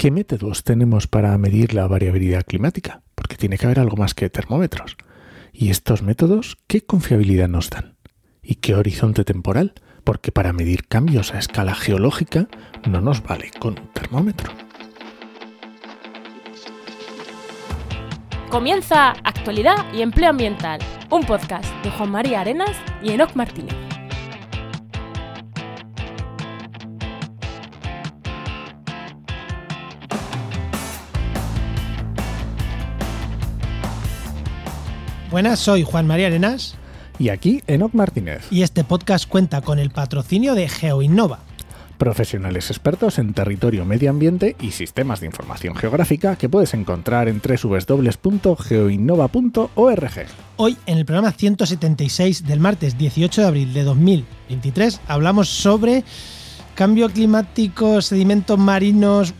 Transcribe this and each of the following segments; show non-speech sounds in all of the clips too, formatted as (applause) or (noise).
¿qué métodos tenemos para medir la variabilidad climática? Porque tiene que haber algo más que termómetros. ¿Y estos métodos qué confiabilidad nos dan? ¿Y qué horizonte temporal? Porque para medir cambios a escala geológica no nos vale con un termómetro. Comienza Actualidad y Empleo Ambiental, un podcast de Juan María Arenas y Enoc Martínez. Buenas, soy Juan María Arenas. Y aquí Enoc Martínez. Y este podcast cuenta con el patrocinio de GeoInnova. Profesionales expertos en territorio, medio ambiente y sistemas de información geográfica que puedes encontrar en www.geoinnova.org. Hoy, en el programa 176 del martes 18 de abril de 2023, hablamos sobre cambio climático, sedimentos marinos,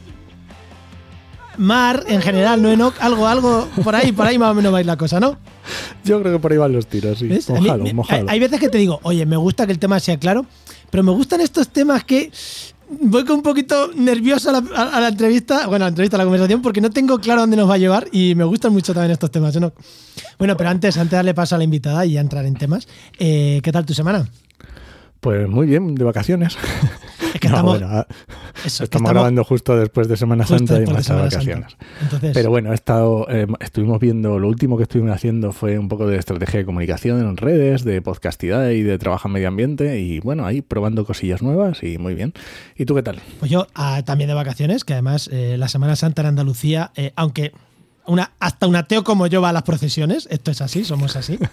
mar en general, ¿no, Enoch? Algo, algo, por ahí, por ahí más o menos va a ir la cosa, ¿no? Yo creo que por ahí van los tiros, sí. Mojalo, Hay, hay, veces que te digo, oye, me gusta que el tema sea claro, pero me gustan estos temas que voy con un poquito nervioso a la, entrevista, bueno, a la entrevista, a la conversación, porque no tengo claro dónde nos va a llevar y me gustan mucho también estos temas, ¿no? Bueno, pero antes, antes de darle paso a la invitada y a entrar en temas, eh, ¿qué tal tu semana? Pues muy bien, de vacaciones. Es que (laughs) estamos, ah, estamos, grabando justo después de Semana Santa y más de vacaciones. Pero bueno, he estado, eh, estuvimos viendo, lo último que estuvimos haciendo fue un poco de estrategia de comunicación en redes, de podcastidad y de trabajo en medio ambiente. Y bueno, ahí probando cosillas nuevas y muy bien. ¿Y tú qué tal? Pues yo ah, también de vacaciones, que además eh, la Semana Santa en Andalucía, eh, aunque una, hasta un ateo como yo va a las procesiones, esto es así, somos así. (laughs)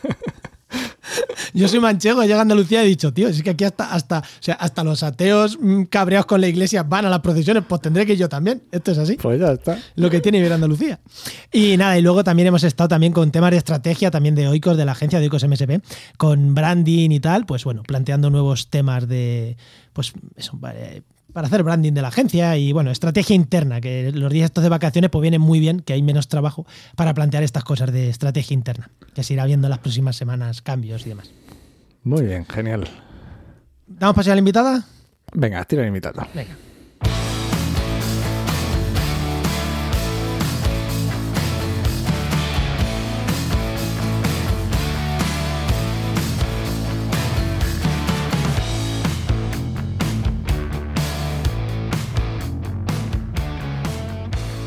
Yo soy manchego, he llegado a Andalucía y he dicho, tío, es que aquí hasta, hasta, o sea, hasta los ateos mm, cabreados con la iglesia van a las procesiones, pues tendré que yo también. Esto es así. Pues ya está. Lo que tiene vivir Andalucía. Y nada, y luego también hemos estado también con temas de estrategia, también de Oikos, de la agencia de Oikos MSP, con branding y tal, pues bueno, planteando nuevos temas de, pues eso, para hacer branding de la agencia y bueno, estrategia interna, que los días estos de vacaciones pues vienen muy bien, que hay menos trabajo para plantear estas cosas de estrategia interna, que se irá viendo en las próximas semanas cambios y demás. Muy bien, genial. ¿Damos paso a la invitada? Venga, tira la invitada. Venga.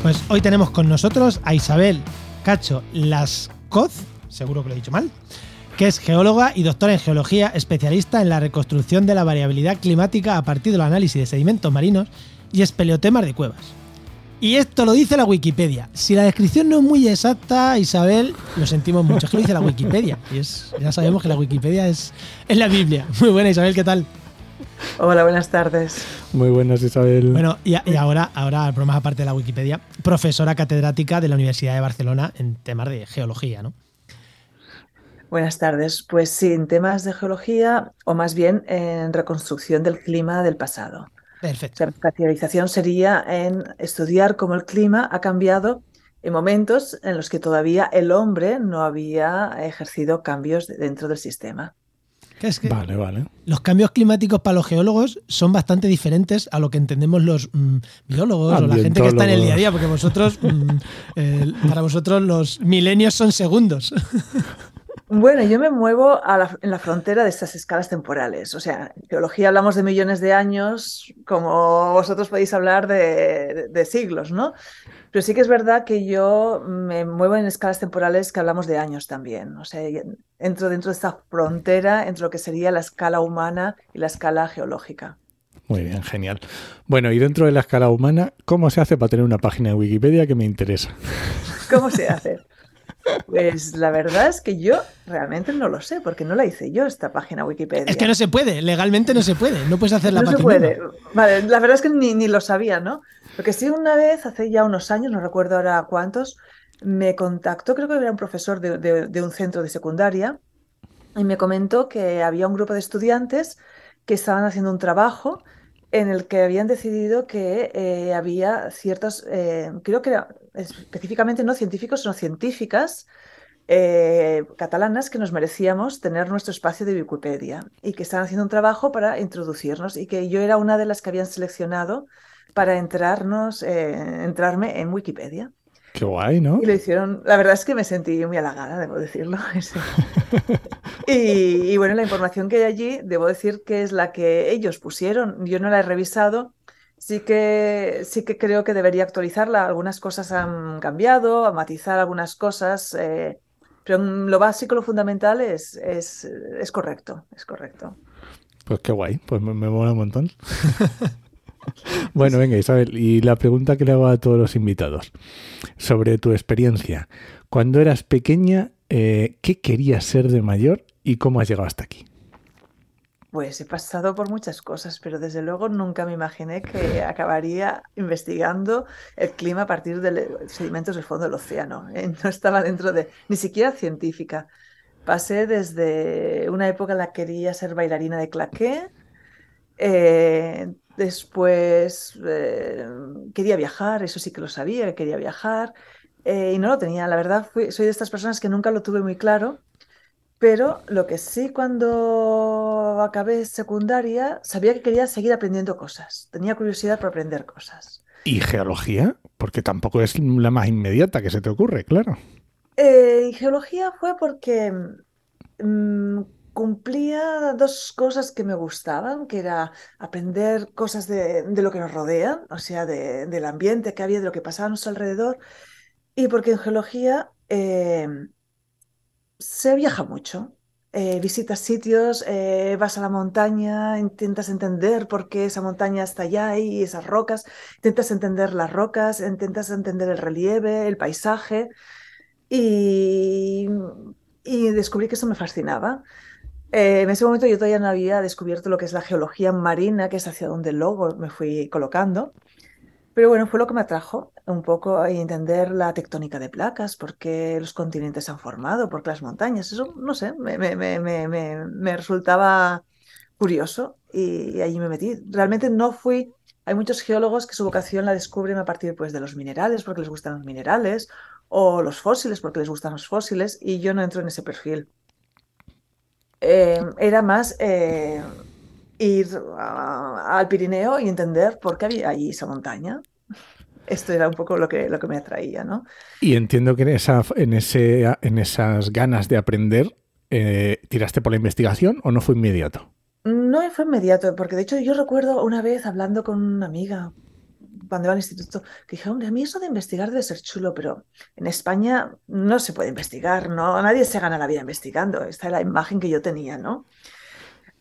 Pues hoy tenemos con nosotros a Isabel Cacho Lascoz, seguro que lo he dicho mal, que es geóloga y doctora en geología, especialista en la reconstrucción de la variabilidad climática a partir del análisis de sedimentos marinos y espeleotemas de cuevas. Y esto lo dice la Wikipedia. Si la descripción no es muy exacta, Isabel, lo sentimos mucho. Es que lo dice la Wikipedia. Y es, ya sabemos que la Wikipedia es, es la Biblia. Muy buena, Isabel, ¿qué tal? Hola, buenas tardes. Muy buenas, Isabel. Bueno, y, ahora, ahora, más aparte de la Wikipedia, profesora catedrática de la Universidad de Barcelona en temas de geología, ¿no? Buenas tardes. Pues sí, en temas de geología, o más bien en reconstrucción del clima del pasado. Perfecto. La especialización sería en estudiar cómo el clima ha cambiado en momentos en los que todavía el hombre no había ejercido cambios dentro del sistema vale, vale. Los cambios climáticos para los geólogos son bastante diferentes a lo que entendemos los mm, biólogos o la gente que está en el día a día, porque vosotros, mm, (laughs) para vosotros los milenios son segundos. (laughs) Bueno, yo me muevo en la frontera de estas escalas temporales. O sea, en geología hablamos de millones de años, como vosotros podéis hablar de siglos, ¿no? Pero sí que es verdad que yo me muevo en escalas temporales que hablamos de años también. O sea, entro dentro de esta frontera entre lo que sería la escala humana y la escala geológica. Muy bien, genial. Bueno, y dentro de la escala humana, ¿cómo se hace para tener una página de Wikipedia que me interesa? ¿Cómo se hace? Pues la verdad es que yo realmente no lo sé, porque no la hice yo esta página Wikipedia. Es que no se puede, legalmente no se puede, no puedes hacer la página. No se puede. Vale, la verdad es que ni, ni, lo sabía, ¿no? Porque sí, una vez, hace ya unos años, no recuerdo ahora cuántos, me contactó, creo que era un profesor de, un centro de secundaria, y me comentó que había un grupo de estudiantes que estaban haciendo un trabajo en el que habían decidido que eh, había ciertos, eh, creo que específicamente no científicos, sino científicas eh, catalanas que nos merecíamos tener nuestro espacio de Wikipedia y que estaban haciendo un trabajo para introducirnos y que yo era una de las que habían seleccionado para entrarnos, entrarme en Wikipedia. Qué guay, ¿no? Y lo hicieron, la verdad es que me sentí muy halagada, debo decirlo. (laughs) y, bueno, la información que hay allí, debo decir que es la que ellos pusieron. Yo no la he revisado. Sí que, sí que creo que debería actualizarla. Algunas cosas han cambiado, a matizar algunas cosas. Eh, pero lo básico, lo fundamental es, es, es correcto, es correcto. Pues qué guay, pues me, me mola un montón. (laughs) (laughs) bueno, venga Isabel, y la pregunta que le hago a todos los invitados sobre tu experiencia. Cuando eras pequeña, eh, ¿qué querías ser de mayor y cómo has llegado hasta aquí? Pues he pasado por muchas cosas, pero desde luego nunca me imaginé que acabaría investigando el clima a partir de sedimentos del fondo del océano. ¿eh? No estaba dentro de ni siquiera científica. Pasé desde una época en la que quería ser bailarina de claqué, eh, después eh, quería viajar, eso sí que lo sabía, que quería viajar, y no lo tenía. La verdad, soy de estas personas que nunca lo tuve muy claro pero lo que sí, cuando acabé secundaria, sabía que quería seguir aprendiendo cosas. Tenía curiosidad por aprender cosas. ¿Y geología? Porque tampoco es la más inmediata que se te ocurre, claro. Eh, geología fue porque mm, cumplía dos cosas que me gustaban, que era aprender cosas de, lo que nos rodea, o sea, del ambiente que había, de lo que pasaba a nuestro alrededor, y porque en geología eh, se viaja mucho. Eh, visitas sitios, eh, vas a la montaña, intentas entender por qué esa montaña está allá y esas rocas, intentas entender las rocas, intentas entender el relieve, el paisaje y, descubrí que eso me fascinaba. Eh, en ese momento yo todavía no había descubierto lo que es la geología marina, que es hacia donde luego me fui colocando. Pero bueno, fue lo que me atrajo un poco a entender la tectónica de placas, por qué los continentes se han formado, por qué las montañas. Eso, no sé, me, me, me, me resultaba curioso y, allí me metí. Realmente no fui... Hay muchos geólogos que su vocación la descubren a partir pues, de los minerales, porque les gustan los minerales, o los fósiles, porque les gustan los fósiles, y yo no entro en ese perfil. Eh, era más... Eh, ir al Pirineo y entender por qué había allí esa montaña. Esto era un poco lo que, lo que me atraía, ¿no? Y entiendo que en, esa, en, ese, en esas ganas de aprender, eh, ¿tiraste por la investigación o no fue inmediato? No fue inmediato, porque de hecho yo recuerdo una vez hablando con una amiga cuando iba al instituto, que dije, hombre, a mí eso de investigar debe ser chulo, pero en España no se puede investigar, ¿no? Nadie se gana la vida investigando. Esta es la imagen que yo tenía, ¿no?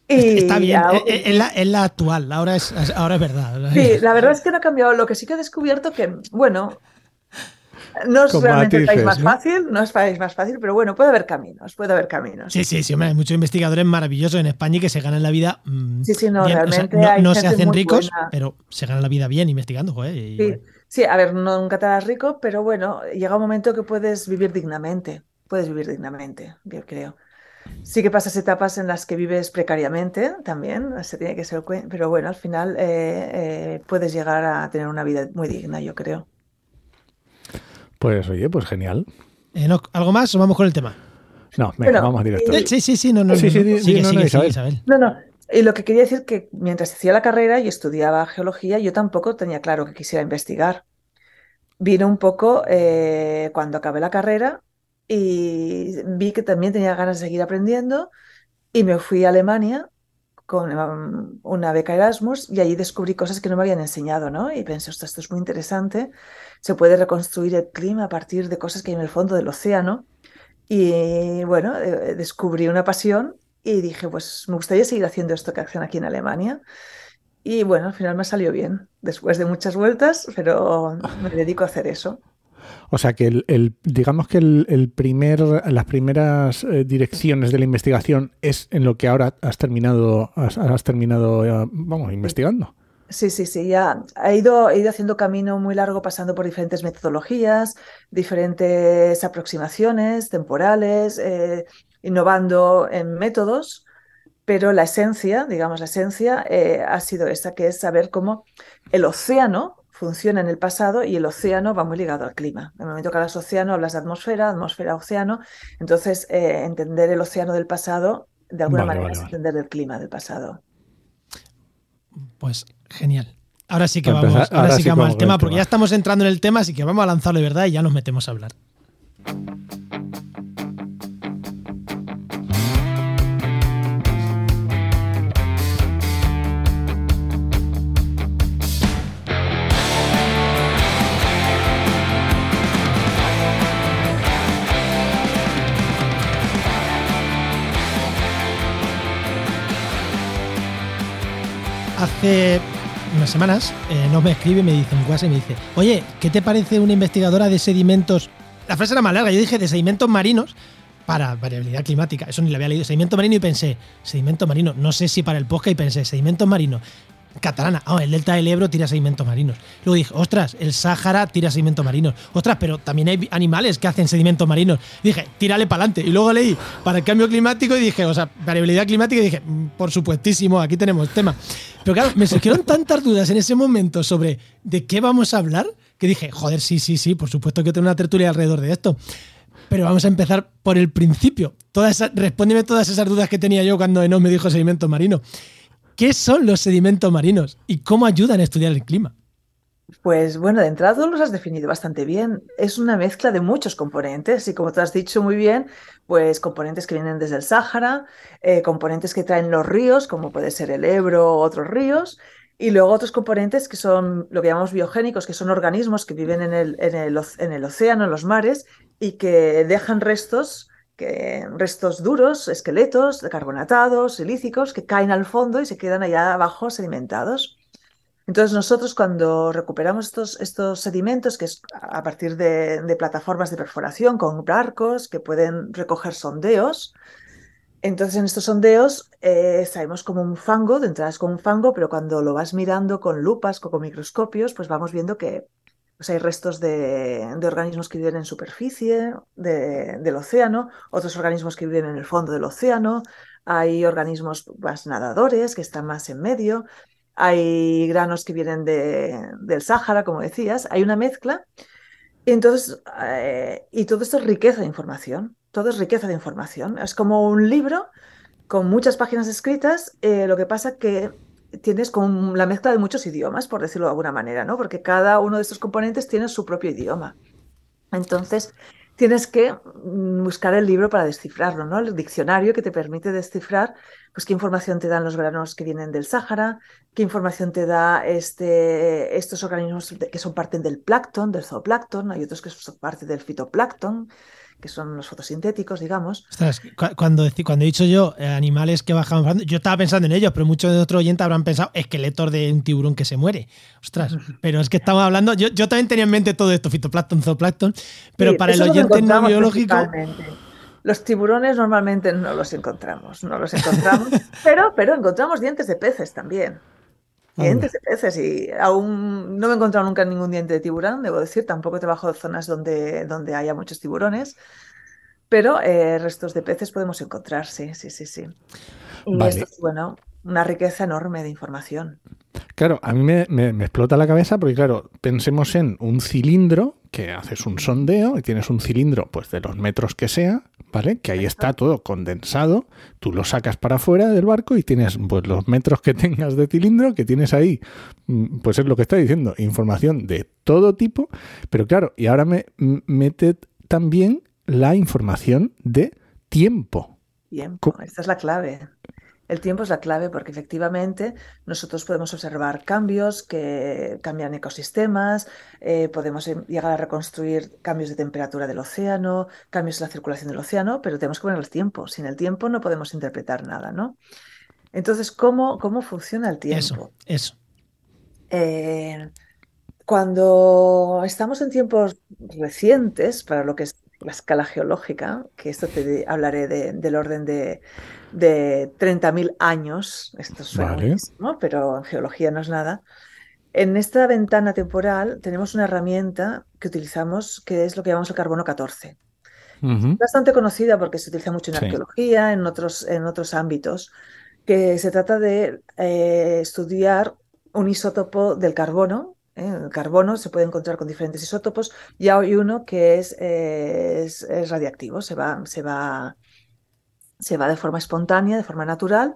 Está bien, es, la, actual, ahora es, ahora es verdad. Sí, la verdad es que no ha cambiado. Lo que sí que he descubierto que, bueno, no es realmente el país más fácil, no es el país más fácil, pero bueno, puede haber caminos, puede haber caminos. Sí, sí, sí, hay muchos investigadores maravillosos en España y que se ganan la vida. Mm, sí, sí, no, realmente. no, se hacen ricos, pero se ganan la vida bien investigando, joder. sí, sí, a ver, nunca te harás rico, pero bueno, llega un momento que puedes vivir dignamente. Puedes vivir dignamente, yo creo. Sí que pasas etapas en las que vives precariamente también, se tiene que ser, pero bueno, al final eh, eh, puedes llegar a tener una vida muy digna, yo creo. Pues oye, pues genial. Eh, ¿Algo más o vamos con el tema? No, venga, vamos directo. Sí, sí, sí, no, no, sí, sí, sí, no, Isabel. No, no, y lo que quería decir que mientras hacía la carrera y estudiaba geología, yo tampoco tenía claro que quisiera investigar. Vino un poco cuando acabé la carrera, y vi que también tenía ganas de seguir aprendiendo y me fui a Alemania con um, una beca Erasmus y allí descubrí cosas que no me habían enseñado, ¿no? Y pensé, esto es muy interesante, se puede reconstruir el clima a partir de cosas que hay en el fondo del océano. Y bueno, eh, descubrí una pasión y dije, pues me gustaría seguir haciendo esto que hacen aquí en Alemania. Y bueno, al final me salió bien, después de muchas vueltas, pero me (laughs) dedico a hacer eso. O sea que el, digamos que el, primer, las primeras eh, direcciones de la investigación es en lo que ahora has terminado, has, terminado, eh, vamos, investigando. Sí, sí, sí, ya he ido, ido haciendo camino muy largo pasando por diferentes metodologías, diferentes aproximaciones temporales, eh, innovando en métodos, pero la esencia, digamos, la esencia ha sido esta, que es saber cómo el océano funciona en el pasado y el océano va muy ligado al clima. En el momento que hablas océano, hablas de atmósfera, atmósfera, océano. Entonces, eh, entender el océano del pasado, de alguna manera, es entender el clima del pasado. Pues genial. Ahora sí que vamos, ahora, sí que vamos al tema, porque ya estamos entrando en el tema, así que vamos a lanzarlo de verdad y ya nos metemos a hablar. Hace unas semanas eh, nos me escribe y me dice, un y me dice, oye, ¿qué te parece una investigadora de sedimentos? La frase era más larga, yo dije de sedimentos marinos para variabilidad climática. Eso ni la había leído. Sedimento marino y pensé, sedimento marino, no sé si para el podcast y pensé, sedimento marino catalana. Ah, el delta del Ebro tira sedimentos marinos. Luego dije, ostras, el Sáhara tira sedimentos marinos. Ostras, pero también hay animales que hacen sedimentos marinos. Dije, tírale para adelante. Y luego leí para el cambio climático y dije, o sea, variabilidad climática y dije, mm, por supuestísimo, aquí tenemos tema. Pero claro, me surgieron tantas dudas en ese momento sobre de qué vamos a hablar que dije, joder, sí, sí, sí, por supuesto que tengo una tertulia alrededor de esto. Pero vamos a empezar por el principio. Toda respóndeme todas esas dudas que tenía yo cuando Enos me dijo sedimento marino. ¿Qué son los sedimentos marinos y cómo ayudan a estudiar el clima? Pues bueno, de entrada los has definido bastante bien. Es una mezcla de muchos componentes y como tú has dicho muy bien, pues componentes que vienen desde el Sáhara, eh, componentes que traen los ríos, como puede ser el Ebro u otros ríos, y luego otros componentes que son lo que llamamos biogénicos, que son organismos que viven en el océano, en los mares, y que dejan restos restos duros, esqueletos carbonatados, silícicos, que caen al fondo y se quedan allá abajo sedimentados. Entonces nosotros cuando recuperamos estos, estos sedimentos, que es a partir de, plataformas de perforación con barcos que pueden recoger sondeos, entonces en estos sondeos eh, sabemos como un fango, de entrada es como un fango, pero cuando lo vas mirando con lupas con microscopios, pues vamos viendo que pues hay restos de, organismos que viven en superficie del océano, otros organismos que viven en el fondo del océano, hay organismos más nadadores que están más en medio, hay granos que vienen del Sáhara, como decías, hay una mezcla. Y entonces, eh, y todo esto es riqueza de información, todo es riqueza de información. Es como un libro con muchas páginas escritas, eh, lo que pasa que tienes como la mezcla de muchos idiomas, por decirlo de alguna manera, ¿no? Porque cada uno de estos componentes tiene su propio idioma. Entonces, tienes que mm, buscar el libro para descifrarlo, ¿no? El diccionario que te permite descifrar, pues, qué información te dan los granos que vienen del Sáhara, qué información te da este, estos organismos que son parte del plancton, del zooplancton, hay otros que son parte del fitoplancton, que son los fotosintéticos, digamos. cuando, cuando he dicho yo eh, animales que bajan, yo estaba pensando en ellos, pero muchos de otros oyentes habrán pensado esqueletos de un tiburón que se muere. Ostras, pero es que estamos hablando, yo, yo también tenía en mente todo esto, fitoplancton, zooplancton, pero para el oyente no biológico... Los tiburones normalmente no los encontramos, no los encontramos, (laughs) pero, pero encontramos dientes de peces también. Dientes de peces y aún no me he encontrado nunca ningún diente de tiburón, debo decir, tampoco trabajo en zonas donde, donde haya muchos tiburones, pero eh, restos de peces podemos encontrar, sí, sí, sí, sí. Y esto es, bueno, una riqueza enorme de información. Claro, a mí me, me, explota la cabeza porque, claro, pensemos en un cilindro que haces un sondeo y tienes un cilindro pues de los metros que sea, ¿vale? Que ahí está todo condensado, tú lo sacas para afuera del barco y tienes pues los metros que (laughs) tengas de cilindro, que tienes ahí, mm, pues es lo que está diciendo, información de todo tipo, pero claro, y ahora me mete también la información de tiempo. Tiempo, esta es la clave. El tiempo es la clave porque efectivamente nosotros podemos observar cambios que cambian ecosistemas, eh, podemos em, llegar a reconstruir cambios de temperatura del océano, cambios en la circulación del océano, pero tenemos que poner el tiempo. Sin el tiempo no podemos interpretar nada, ¿no? Entonces, ¿cómo, cómo funciona el tiempo? Eso, eso. Eh, cuando estamos en tiempos recientes, para lo que la escala geológica, que esto te hablaré del orden de, de 30.000 años, esto suena ¿no? pero en geología no es nada. En esta ventana temporal tenemos una herramienta que utilizamos que es lo que llamamos el carbono 14. Bastante conocida porque se utiliza mucho en arqueología, en otros, en otros ámbitos, que se trata de eh, estudiar un isótopo del carbono ¿eh? El carbono se puede encontrar con diferentes isótopos y hay uno que es, radiactivo, se va, se, va, se va de forma espontánea, de forma natural,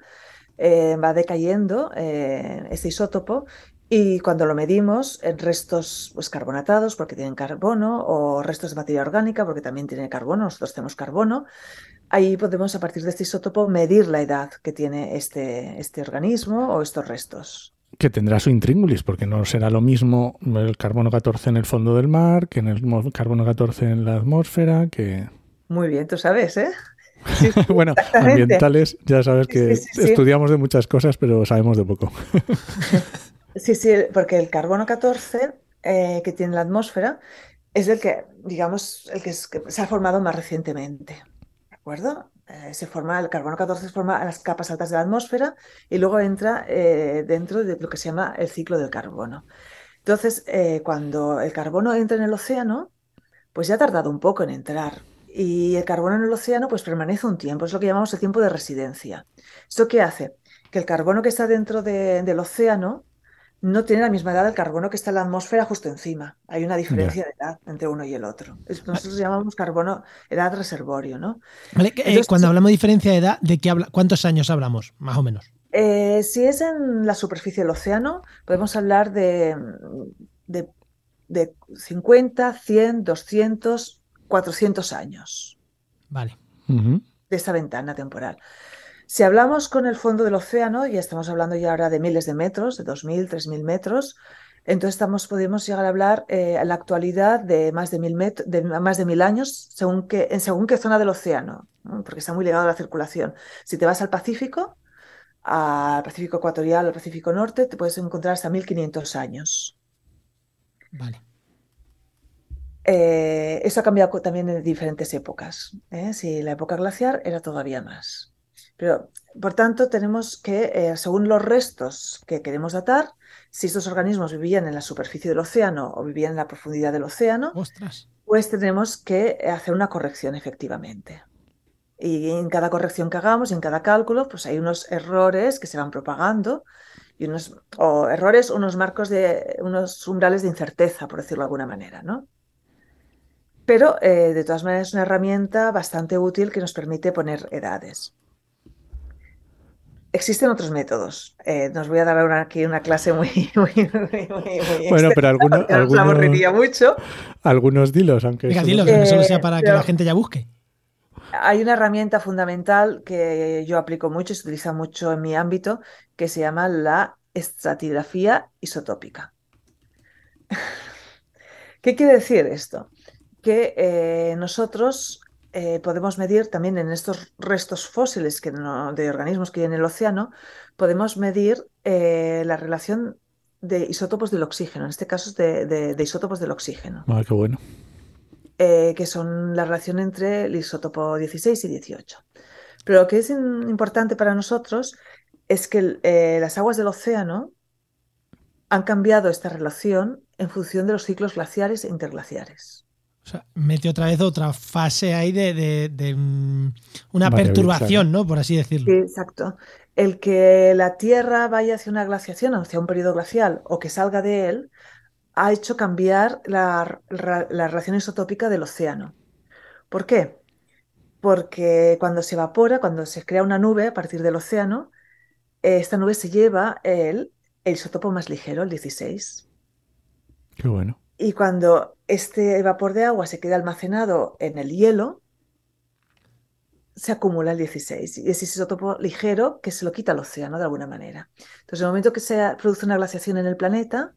eh, va decayendo eh, este isótopo Y cuando lo medimos en restos pues, carbonatados porque tienen carbono o restos de materia orgánica porque también tienen carbono, nosotros tenemos carbono, ahí podemos a partir de este isótopo medir la edad que tiene este, este organismo o estos restos. Que tendrá su intríngulis, porque no será lo mismo el carbono 14 en el fondo del mar que en el carbono 14 en la atmósfera, que... Muy bien, tú sabes, ¿eh? (laughs) bueno, ambientales, ya sabes que estudiamos de muchas cosas, pero sabemos de poco. (laughs) sí, sí, porque el carbono 14 eh, que tiene la atmósfera es el que, digamos, el que, se ha formado más recientemente. ¿De acuerdo? Eh, se forma, el carbono 14 se forma las capas altas de la atmósfera y luego entra eh, dentro de lo que se llama el ciclo del carbono. Entonces, cuando el carbono entra en el océano, pues ya ha tardado un poco en entrar y el carbono en el océano pues permanece un tiempo, es lo que llamamos el tiempo de residencia. ¿Esto qué hace? Que el carbono que está dentro del océano no tiene la misma edad del carbono que está en la atmósfera justo encima. Hay una diferencia de edad entre uno y el otro. Nosotros llamamos carbono edad reservorio, ¿no? Eh, cuando hablamos de diferencia de edad, ¿de qué habla, cuántos años hablamos, más o menos? Eh, si es en la superficie del océano, podemos hablar de, de, de 50, 100, 200, 400 años. Vale. De esta ventana temporal. Si hablamos con el fondo del océano, ya estamos hablando ya ahora de miles de metros, de 2.000, 3.000 metros, entonces estamos, podemos llegar a hablar eh, en la actualidad de más de mil, de más de mil años según qué, en según qué zona del océano, porque está muy ligado a la circulación. Si te vas al Pacífico, al Pacífico ecuatorial, al Pacífico norte, te puedes encontrar hasta 1.500 años. Vale. Eh, eso ha cambiado también en diferentes épocas. ¿eh? Si la época glaciar era todavía más. Pero, por tanto, tenemos que, eh, según los restos que queremos datar, si estos organismos vivían en la superficie del océano o vivían en la profundidad del océano, pues tenemos que hacer una corrección efectivamente. Y en cada corrección que hagamos, en cada cálculo, pues hay unos errores que se van propagando y unos o errores, unos marcos de unos umbrales de incerteza, por decirlo de alguna manera, ¿no? pero eh, de todas maneras es una herramienta bastante útil que nos permite poner edades. Existen otros métodos. Eh, nos voy a dar aquí una clase muy, (laughs) muy, muy, muy Bueno, pero algunos, aburriría mucho. Algunos dilos, aunque Venga, dilos, que solo sea para que la gente ya busque. Hay una herramienta fundamental que yo aplico mucho y se utiliza mucho en mi ámbito, que se llama la estratigrafía isotópica. (laughs) ¿Qué quiere decir esto? que eh, nosotros eh, podemos medir también en estos restos fósiles que de organismos que hay en el océano, podemos medir eh, la relación de isótopos del oxígeno, en este caso es de, isótopos del oxígeno. Ah, qué bueno. que son la relación entre el isótopo 16 y 18. Pero lo que es importante para nosotros es que las aguas del océano han cambiado esta relación en función de los ciclos glaciares e interglaciares. O sea, mete otra vez otra fase ahí de, mm, una perturbación, ¿no? Por así decirlo. Sí, exacto. El que la Tierra vaya hacia una glaciación, hacia un periodo glacial, o que salga de él, ha hecho cambiar la, relación isotópica del océano. ¿Por qué? Porque cuando se evapora, cuando se crea una nube a partir del océano, esta nube se lleva el, el isótopo más ligero, el 16. Qué bueno. Y cuando este vapor de agua se queda almacenado en el hielo, se acumula el 16 y es ese isótopo ligero que se lo quita al océano de alguna manera. Entonces, en el momento que se produce una glaciación en el planeta,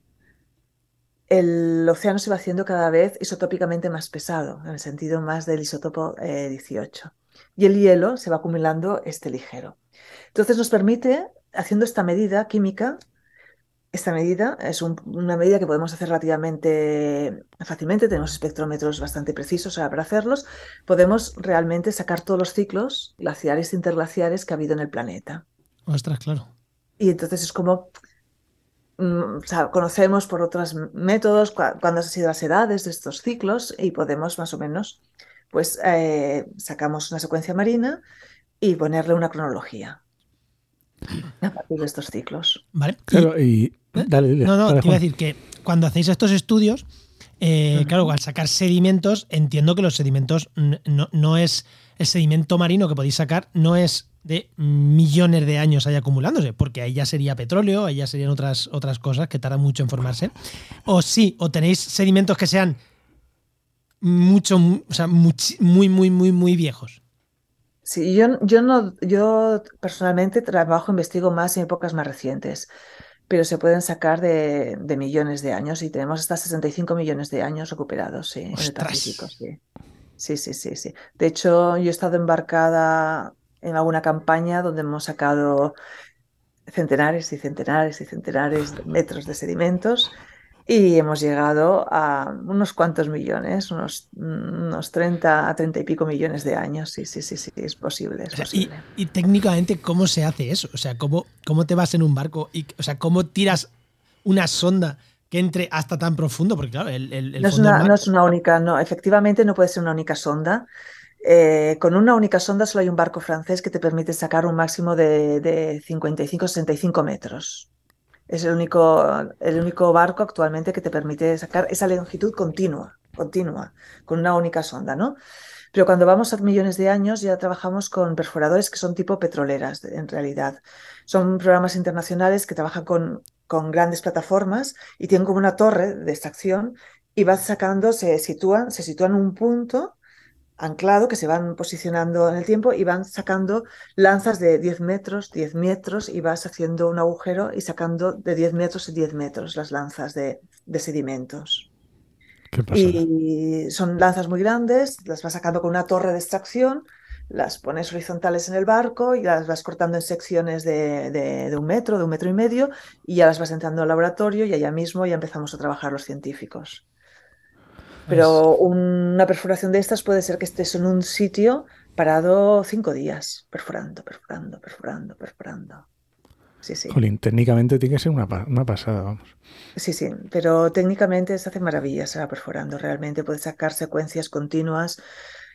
el océano se va haciendo cada vez isotópicamente más pesado, en el sentido más del isótopo 18. Eh, y el hielo se va acumulando este ligero. Entonces nos permite, haciendo esta medida química, esta medida es una medida que podemos hacer relativamente fácilmente, tenemos espectrómetros bastante precisos para hacerlos, podemos realmente sacar todos los ciclos glaciares e interglaciares que ha habido en el planeta. Ostras, claro. Y entonces es como, mm, conocemos por otros métodos cuándo han sido las edades de estos ciclos y podemos más o menos, pues eh, sacamos una secuencia marina y ponerle una cronología a partir de estos ciclos. Vale. Claro, y. ¿Eh? Dale, no, no, te iba a decir que cuando hacéis estos estudios, eh, claro, al sacar sedimentos, entiendo que los sedimentos no, es. El sedimento marino que podéis sacar no es de millones de años ahí acumulándose, porque ahí ya sería petróleo, ahí ya serían otras, otras cosas que tardan mucho en formarse. O sí, o tenéis sedimentos que sean mucho, o sea, muy, muy, muy, muy viejos. Sí, yo, yo, no, yo personalmente trabajo, investigo más en épocas más recientes, pero se pueden sacar de, millones de años y tenemos hasta 65 millones de años recuperados sí, en el Pacífico. Sí. sí, sí, sí, sí. De hecho, yo he estado embarcada en alguna campaña donde hemos sacado centenares y centenares y centenares de metros de sedimentos y hemos llegado a unos cuantos millones, unos, unos 30 a 30 y pico millones de años. Sí, sí, sí, sí, es posible. Y, técnicamente, ¿cómo se hace eso? O sea, ¿cómo, cómo te vas en un barco? Y, o sea, ¿cómo tiras una sonda que entre hasta tan profundo? Porque claro, el, el, no, es una, no, es una, única, no, efectivamente no puede ser una única sonda. Eh, con una única sonda solo hay un barco francés que te permite sacar un máximo de, de 55-65 metros. Es el único, el único barco actualmente que te permite sacar esa longitud continua, continua, con una única sonda, ¿no? Pero cuando vamos a millones de años ya trabajamos con perforadores que son tipo petroleras, en realidad. Son programas internacionales que trabajan con, con grandes plataformas y tienen como una torre de extracción y van sacando, se sitúan, se sitúan un punto anclado que se van posicionando en el tiempo y van sacando lanzas de 10 metros, 10 metros y vas haciendo un agujero y sacando de 10 metros y 10 metros las lanzas de, sedimentos. y son lanzas muy grandes, las vas sacando con una torre de extracción, las pones horizontales en el barco y las vas cortando en secciones de, de, un metro, de un metro y medio y ya las vas entrando al laboratorio y allá mismo ya empezamos a trabajar los científicos. Pero una perforación de estas puede ser que estés en un sitio parado cinco días, perforando, perforando, perforando, perforando. Sí, sí. Jolín, técnicamente tiene que ser una, pasada, vamos. Sí, sí, pero técnicamente se hace maravillas, se va perforando realmente, puedes sacar secuencias continuas.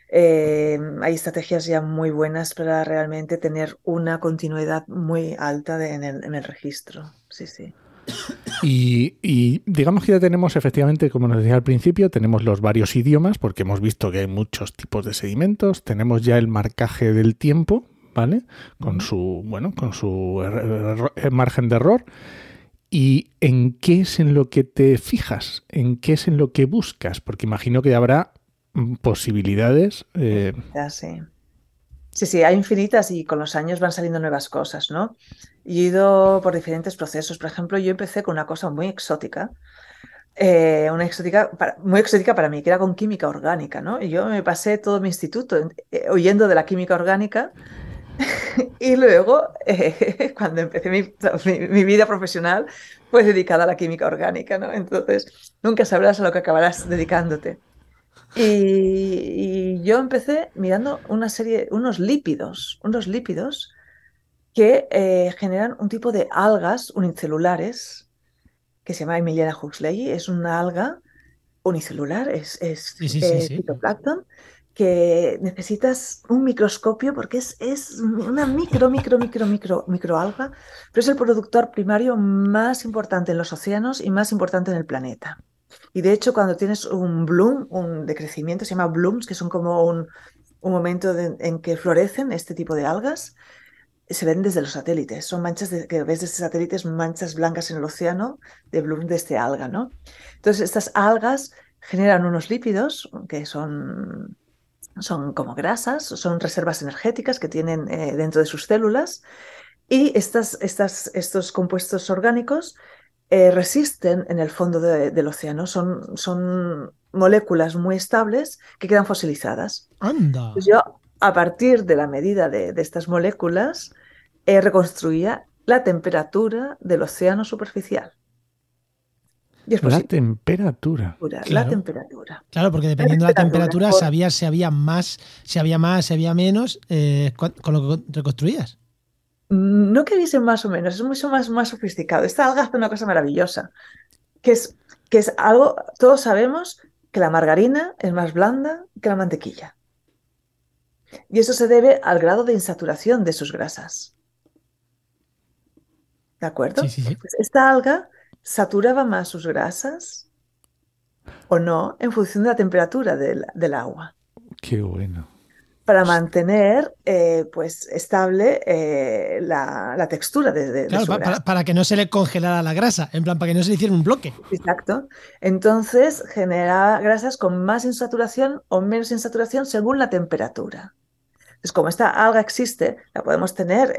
Eh, hay estrategias ya muy buenas para realmente tener una continuidad muy alta en, el, en el registro. Sí, sí. Y, digamos que ya tenemos efectivamente, como nos decía al principio, tenemos los varios idiomas, porque hemos visto que hay muchos tipos de sedimentos, tenemos ya el marcaje del tiempo, ¿vale? Con su, bueno, con su margen de error. ¿Y en qué es en lo que te fijas? ¿En qué es en lo que buscas? Porque imagino que habrá posibilidades. Eh... sí. Sí, sí, hay infinitas y con los años van saliendo nuevas cosas, ¿no? Y he ido por diferentes procesos. Por ejemplo, yo empecé con una cosa muy exótica, eh, una exótica, muy exótica para mí, que era con química orgánica, ¿no? Y yo me pasé todo mi instituto eh, oyendo de la química orgánica (laughs) y luego, eh, (laughs) cuando empecé mi, mi, vida profesional, fue dedicada a la química orgánica, ¿no? Entonces, nunca sabrás a lo que acabarás dedicándote. Y, yo empecé mirando una serie, unos lípidos, unos lípidos que eh, generan un tipo de algas unicelulares que se llama Emiliana Huxley. Es una alga unicelular, es, es fitoplancton, que necesitas un microscopio porque es, es una micro, micro, micro, micro, microalga, pero es el productor primario más importante en los océanos y más importante en el planeta. Y de hecho, cuando tienes un bloom, un decrecimiento, se llama blooms, que son como un, un momento en que florecen este tipo de algas, se ven desde los satélites. Son manchas de, que ves desde satélites, manchas blancas en el océano de bloom de este alga, ¿no? Entonces, estas algas generan unos lípidos que son, son como grasas, son reservas energéticas que tienen eh, dentro de sus células. Y estas, estas, estos compuestos orgánicos eh, resisten en el fondo del océano. Son, son moléculas muy estables que quedan fosilizadas. Anda. Pues yo, a partir de la medida de, estas moléculas, eh, reconstruía la temperatura del océano superficial. la temperatura. La temperatura. Claro, porque dependiendo de la temperatura sabías si había más, si había más, si había menos, eh, con lo que reconstruías. No que dice más o menos, es mucho más, más sofisticado. Esta alga hace una cosa maravillosa, que es, que es algo, todos sabemos que la margarina es más blanda que la mantequilla. Y eso se debe al grado de insaturación de sus grasas. ¿De acuerdo? Pues esta alga saturaba más sus grasas o no en función de la temperatura del, del agua. Qué bueno. para mantener eh, pues estable eh, la, textura de, claro, para, que no se le congelara la grasa, en plan, para que no se le hiciera un bloque. Exacto. Entonces genera grasas con más insaturación o menos insaturación según la temperatura. Entonces, como esta alga existe, la podemos tener,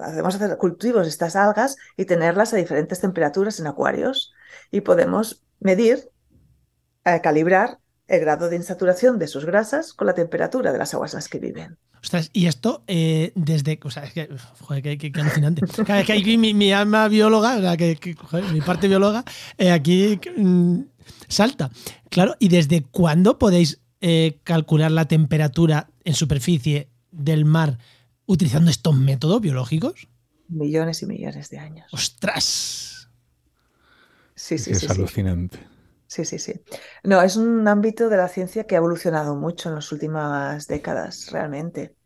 hacer cultivos de estas algas y tenerlas a diferentes temperaturas en acuarios y podemos medir, eh, calibrar el grado de insaturación de sus grasas con la temperatura de las aguas en las que viven. Ostras, y esto eh, desde. O sea, es que. Joder, qué, alucinante. es que aquí mi, alma bióloga, o sea, que, mi parte bióloga, eh, aquí mm, salta. Claro, ¿y desde cuándo podéis eh, calcular la temperatura en superficie del mar utilizando estos métodos biológicos? Millones y millones de años. ¡Ostras! Sí, sí, sí. Es alucinante. Sí, sí, sí. No, es un ámbito de la ciencia que ha evolucionado mucho en las últimas décadas, realmente.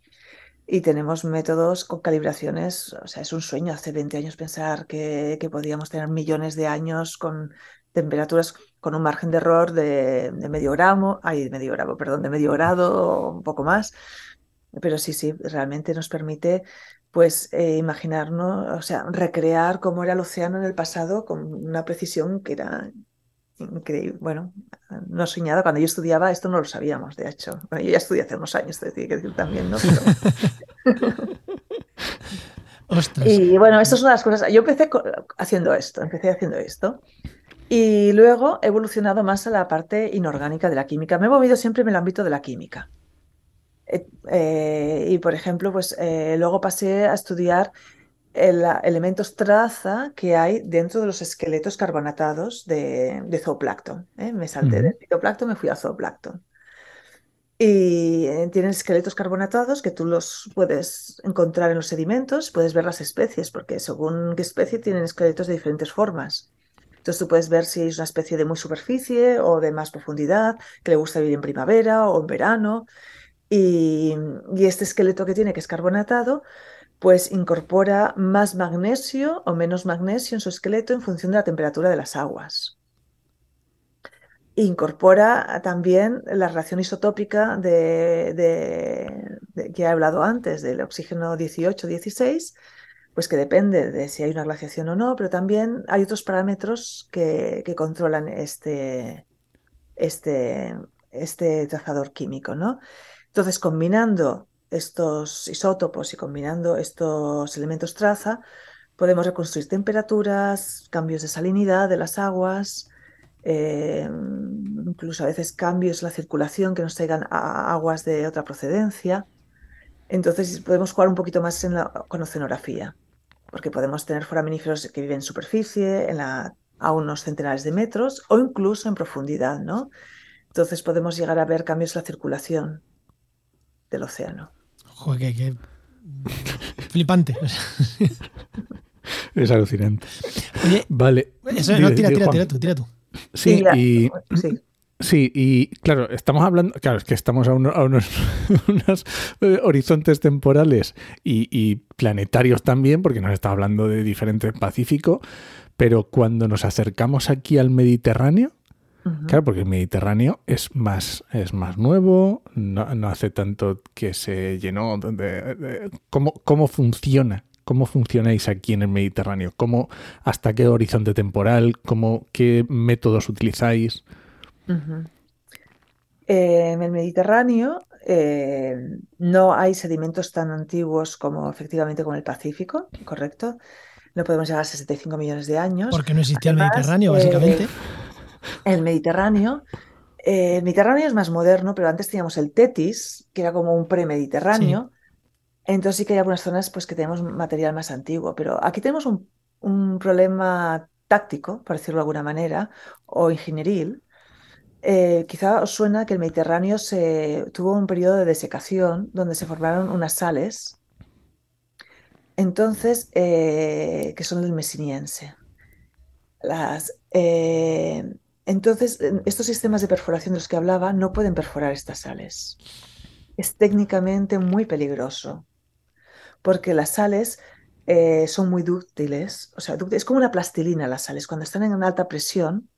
Y tenemos métodos con calibraciones, o sea, es un sueño hace 20 años pensar que, podíamos tener millones de años con temperaturas con un margen de error de, medio gramo, ay, medio gramo, perdón, de medio grado, un poco más. Pero sí, sí, realmente nos permite pues eh, imaginarnos, o sea, recrear cómo era el océano en el pasado con una precisión que era increíble. Bueno, no soñado. Cuando yo estudiaba, esto no lo sabíamos, de hecho. Bueno, yo ya estudié hace unos años, te que decir también, ¿no? (laughs) Y bueno, estas son las cosas. Yo empecé haciendo esto, empecé haciendo esto. Y luego he evolucionado más a la parte inorgánica de la química. Me he movido siempre en el ámbito de la química. Eh, eh, y por ejemplo, pues eh, luego pasé a estudiar elementos traza que hay dentro de los esqueletos carbonatados de, zooplancton. ¿eh? Me salté del fitoplancton, me fui a zooplancton. Y tienen esqueletos carbonatados que tú los puedes encontrar en los sedimentos, puedes ver las especies, porque según qué especie tienen esqueletos de diferentes formas. Entonces tú puedes ver si es una especie de muy superficie o de más profundidad, que le gusta vivir en primavera o en verano. Y, este esqueleto que tiene, que es carbonatado, pues incorpora más magnesio o menos magnesio en su esqueleto en función de la temperatura de las aguas. Incorpora también la relación isotópica de, que he hablado antes, del oxígeno 18-16, pues que depende de si hay una glaciación o no, pero también hay otros parámetros que, controlan este, este, este trazador químico. ¿no? Entonces, combinando estos isótopos y combinando estos elementos traza, podemos reconstruir temperaturas, cambios de salinidad de las aguas, eh, incluso a veces cambios en la circulación que nos traigan aguas de otra procedencia. Entonces podemos jugar un poquito más en la, con oceanografía, porque podemos tener foraminíferos que viven en superficie, en a unos centenares de metros o incluso en profundidad, ¿no? Entonces podemos llegar a ver cambios en la circulación del océano. Joder, qué, flipante. es alucinante. vale. Eso, no, tira, tira, tira tú, tira tú. Sí, y, sí. y claro, estamos hablando, claro, es que estamos a, (laughs) unos, eh, horizontes temporales y, planetarios también, porque nos está hablando de diferentes Pacífico, pero cuando nos acercamos aquí al Mediterráneo, Claro, porque el Mediterráneo es más, es más nuevo, no, hace tanto que se llenó. De, ¿cómo, funciona? ¿Cómo funcionáis aquí en el Mediterráneo? ¿Cómo, ¿Hasta qué horizonte temporal? ¿Cómo, ¿Qué métodos utilizáis? Eh, en el Mediterráneo eh, no hay sedimentos tan antiguos como efectivamente como el Pacífico, ¿correcto? No podemos llegar a 65 millones de años. Porque no existía el Mediterráneo, básicamente. Eh, el Mediterráneo. Eh, el Mediterráneo es más moderno, pero antes teníamos el Tetis, que era como un premediterráneo. Entonces sí que hay algunas zonas pues, que tenemos material más antiguo, pero aquí tenemos un, problema táctico, por decirlo de alguna manera, o ingenieril. Eh, quizá os suena que el Mediterráneo se, tuvo un periodo de desecación donde se formaron unas sales, entonces, eh, que son del mesiniense. Las, entonces, estos sistemas de perforación de los que hablaba no pueden perforar estas sales. Es técnicamente muy peligroso, porque las sales eh, son muy dúctiles, o sea, es como una plastilina las sales, cuando están en alta presión.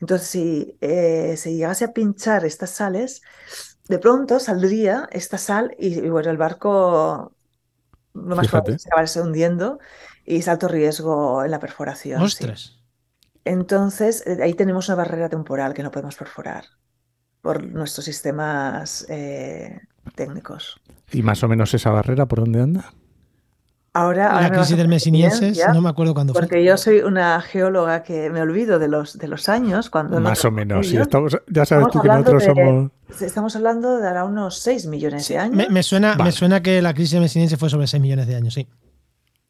Entonces, si eh, se llegase a pinchar estas sales, de pronto saldría esta sal y, bueno, el barco lo más probable se acabarse hundiendo y es alto riesgo en la perforación. ¡Ostras! Entonces, eh, ahí tenemos una barrera temporal que no podemos perforar por nuestros sistemas eh, técnicos. ¿Y más o menos esa barrera por dónde anda? Ahora, la crisis del mesinienses, no me acuerdo cuándo fue. Porque yo soy una geóloga que me olvido de los, de los años. cuando Más o menos, sí, ya sabes tú que nosotros somos... Estamos hablando de ahora unos 6 millones de años. Me, suena, me suena que la crisis del mesiniense fue sobre 6 millones de años, sí.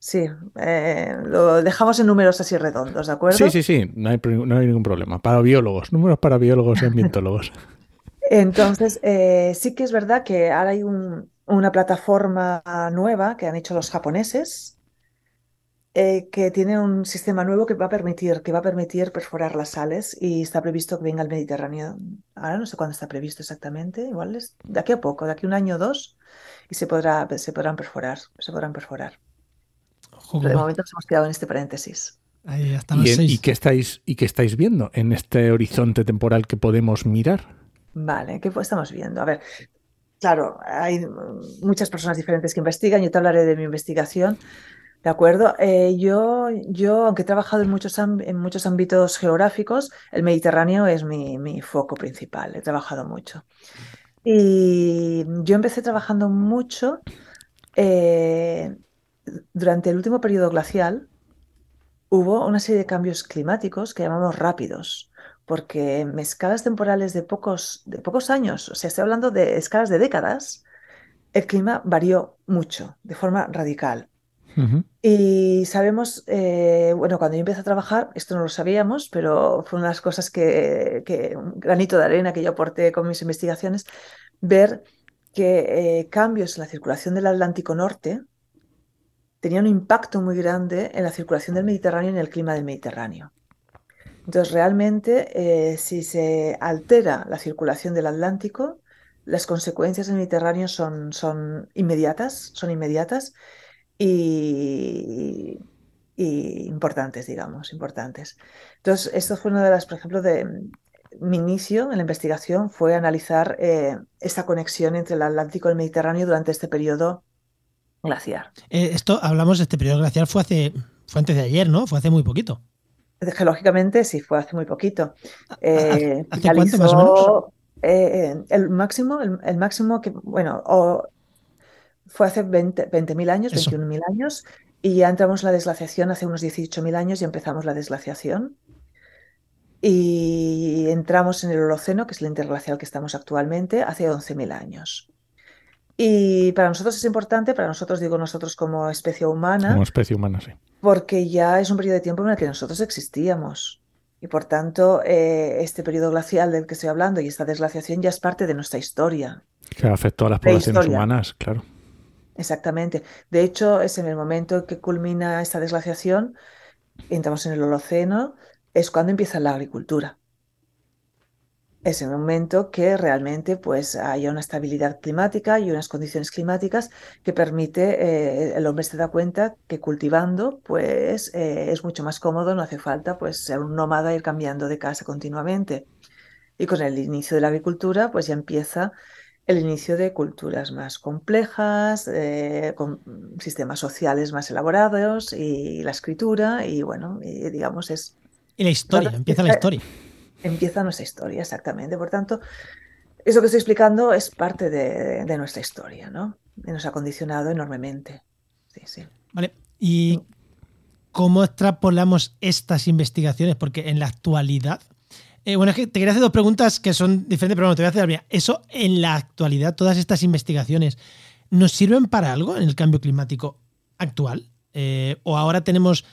Sí, eh, lo dejamos en números así redondos, ¿de acuerdo? Sí, sí, sí, no hay, no hay ningún problema. Para biólogos, números para biólogos y ambientólogos. (laughs) Entonces, eh, sí que es verdad que ahora hay una plataforma nueva que han hecho los japoneses, eh, que tiene un sistema nuevo que va a permitir, que va a permitir perforar las sales y está previsto que venga al Mediterráneo. Ahora no sé cuándo está previsto exactamente, igual es de aquí a poco, de aquí a un año o dos, y se podrá, se podrán perforar, se podrán perforar de momento nos hemos quedado en este paréntesis. ¿Y, qué estáis, ¿Y qué estáis viendo en este horizonte temporal que podemos mirar? Vale, ¿qué estamos viendo? A ver, claro, hay muchas personas diferentes que investigan. Yo te hablaré de mi investigación. ¿De acuerdo? Eh, yo, yo, aunque he trabajado en muchos, en muchos ámbitos geográficos, el Mediterráneo es mi, mi, foco principal. He trabajado mucho. Y yo empecé trabajando mucho eh, durante el último periodo glacial hubo una serie de cambios climáticos que llamamos rápidos, porque en escalas temporales de pocos, de pocos años, o sea, estoy hablando de escalas de décadas, el clima varió mucho, de forma radical. Y sabemos, eh, bueno, cuando yo empecé a trabajar, esto no lo sabíamos, pero fue una de las cosas que, que un granito de arena que yo aporté con mis investigaciones, ver que eh, cambios en la circulación del Atlántico Norte, tenía un impacto muy grande en la circulación del Mediterráneo y en el clima del Mediterráneo. Entonces, realmente, eh, si se altera la circulación del Atlántico, las consecuencias del Mediterráneo son, son inmediatas, son inmediatas y, importantes, digamos, importantes. Entonces, esto fue una de las, por ejemplo, de mi inicio en la investigación fue analizar eh, esta conexión entre el Atlántico y el Mediterráneo durante este periodo glaciar. Eh, esto, hablamos de este periodo glacial, fue, hace, fue antes de ayer, ¿no? Fue hace muy poquito. Geológicamente sí, fue hace muy poquito. Eh, ¿Hace cuánto más o menos? Eh, el máximo, el, máximo que, bueno, fue hace 20.000 20 años, 21.000 años, y ya entramos en la desglaciación hace unos 18.000 años y empezamos la desglaciación. Y entramos en el Holoceno, que es el interglacial que estamos actualmente, hace 11.000 años. Y para nosotros es importante, para nosotros digo nosotros como especie humana. Como especie humana, sí. Porque ya es un periodo de tiempo en el que nosotros existíamos. Y por tanto, eh, este periodo glacial del que estoy hablando y esta desglaciación ya es parte de nuestra historia. Que afectó a las poblaciones humanas, claro. Exactamente. De hecho, es en el momento que culmina esta desglaciación, entramos en el Holoceno, es cuando empieza la agricultura es el momento que realmente pues haya una estabilidad climática y unas condiciones climáticas que permite, eh, el hombre se da cuenta que cultivando pues eh, es mucho más cómodo, no hace falta pues ser un nómada ir cambiando de casa continuamente. Y con el inicio de la agricultura pues ya empieza el inicio de culturas más complejas, eh, con sistemas sociales más elaborados y la escritura y bueno, digamos es... Y la historia, empieza la historia empieza nuestra historia, exactamente. Por tanto, eso que estoy explicando es parte de, nuestra historia, ¿no? Y nos ha condicionado enormemente. Sí, sí. Vale. ¿Y cómo extrapolamos estas investigaciones? Porque en la actualidad. Eh, bueno, es que te quería hacer dos preguntas que son diferentes, pero bueno, te voy a hacer la primera. ¿Eso en la actualidad, todas estas investigaciones, nos sirven para algo en el cambio climático actual? Eh, ¿O ahora tenemos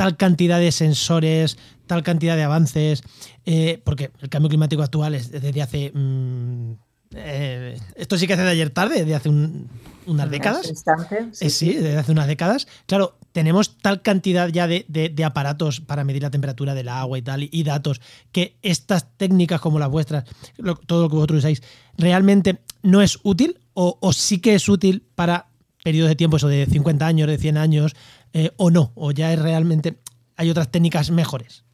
tal cantidad de sensores, tal cantidad de avances, eh, porque el cambio climático actual es desde hace... Mm, eh, esto sí que hace de ayer tarde, desde hace unas décadas. Sí, eh, sí, desde hace unas décadas. Claro, tenemos tal cantidad ya de, aparatos para medir la temperatura del agua y tal, y, datos, que estas técnicas como las vuestras, todo lo que vosotros usáis, realmente no es útil o, o sí que es útil para periodos de tiempo, eso de 50 años, de 100 años, eh, o no, o ya es realmente hay otras técnicas mejores.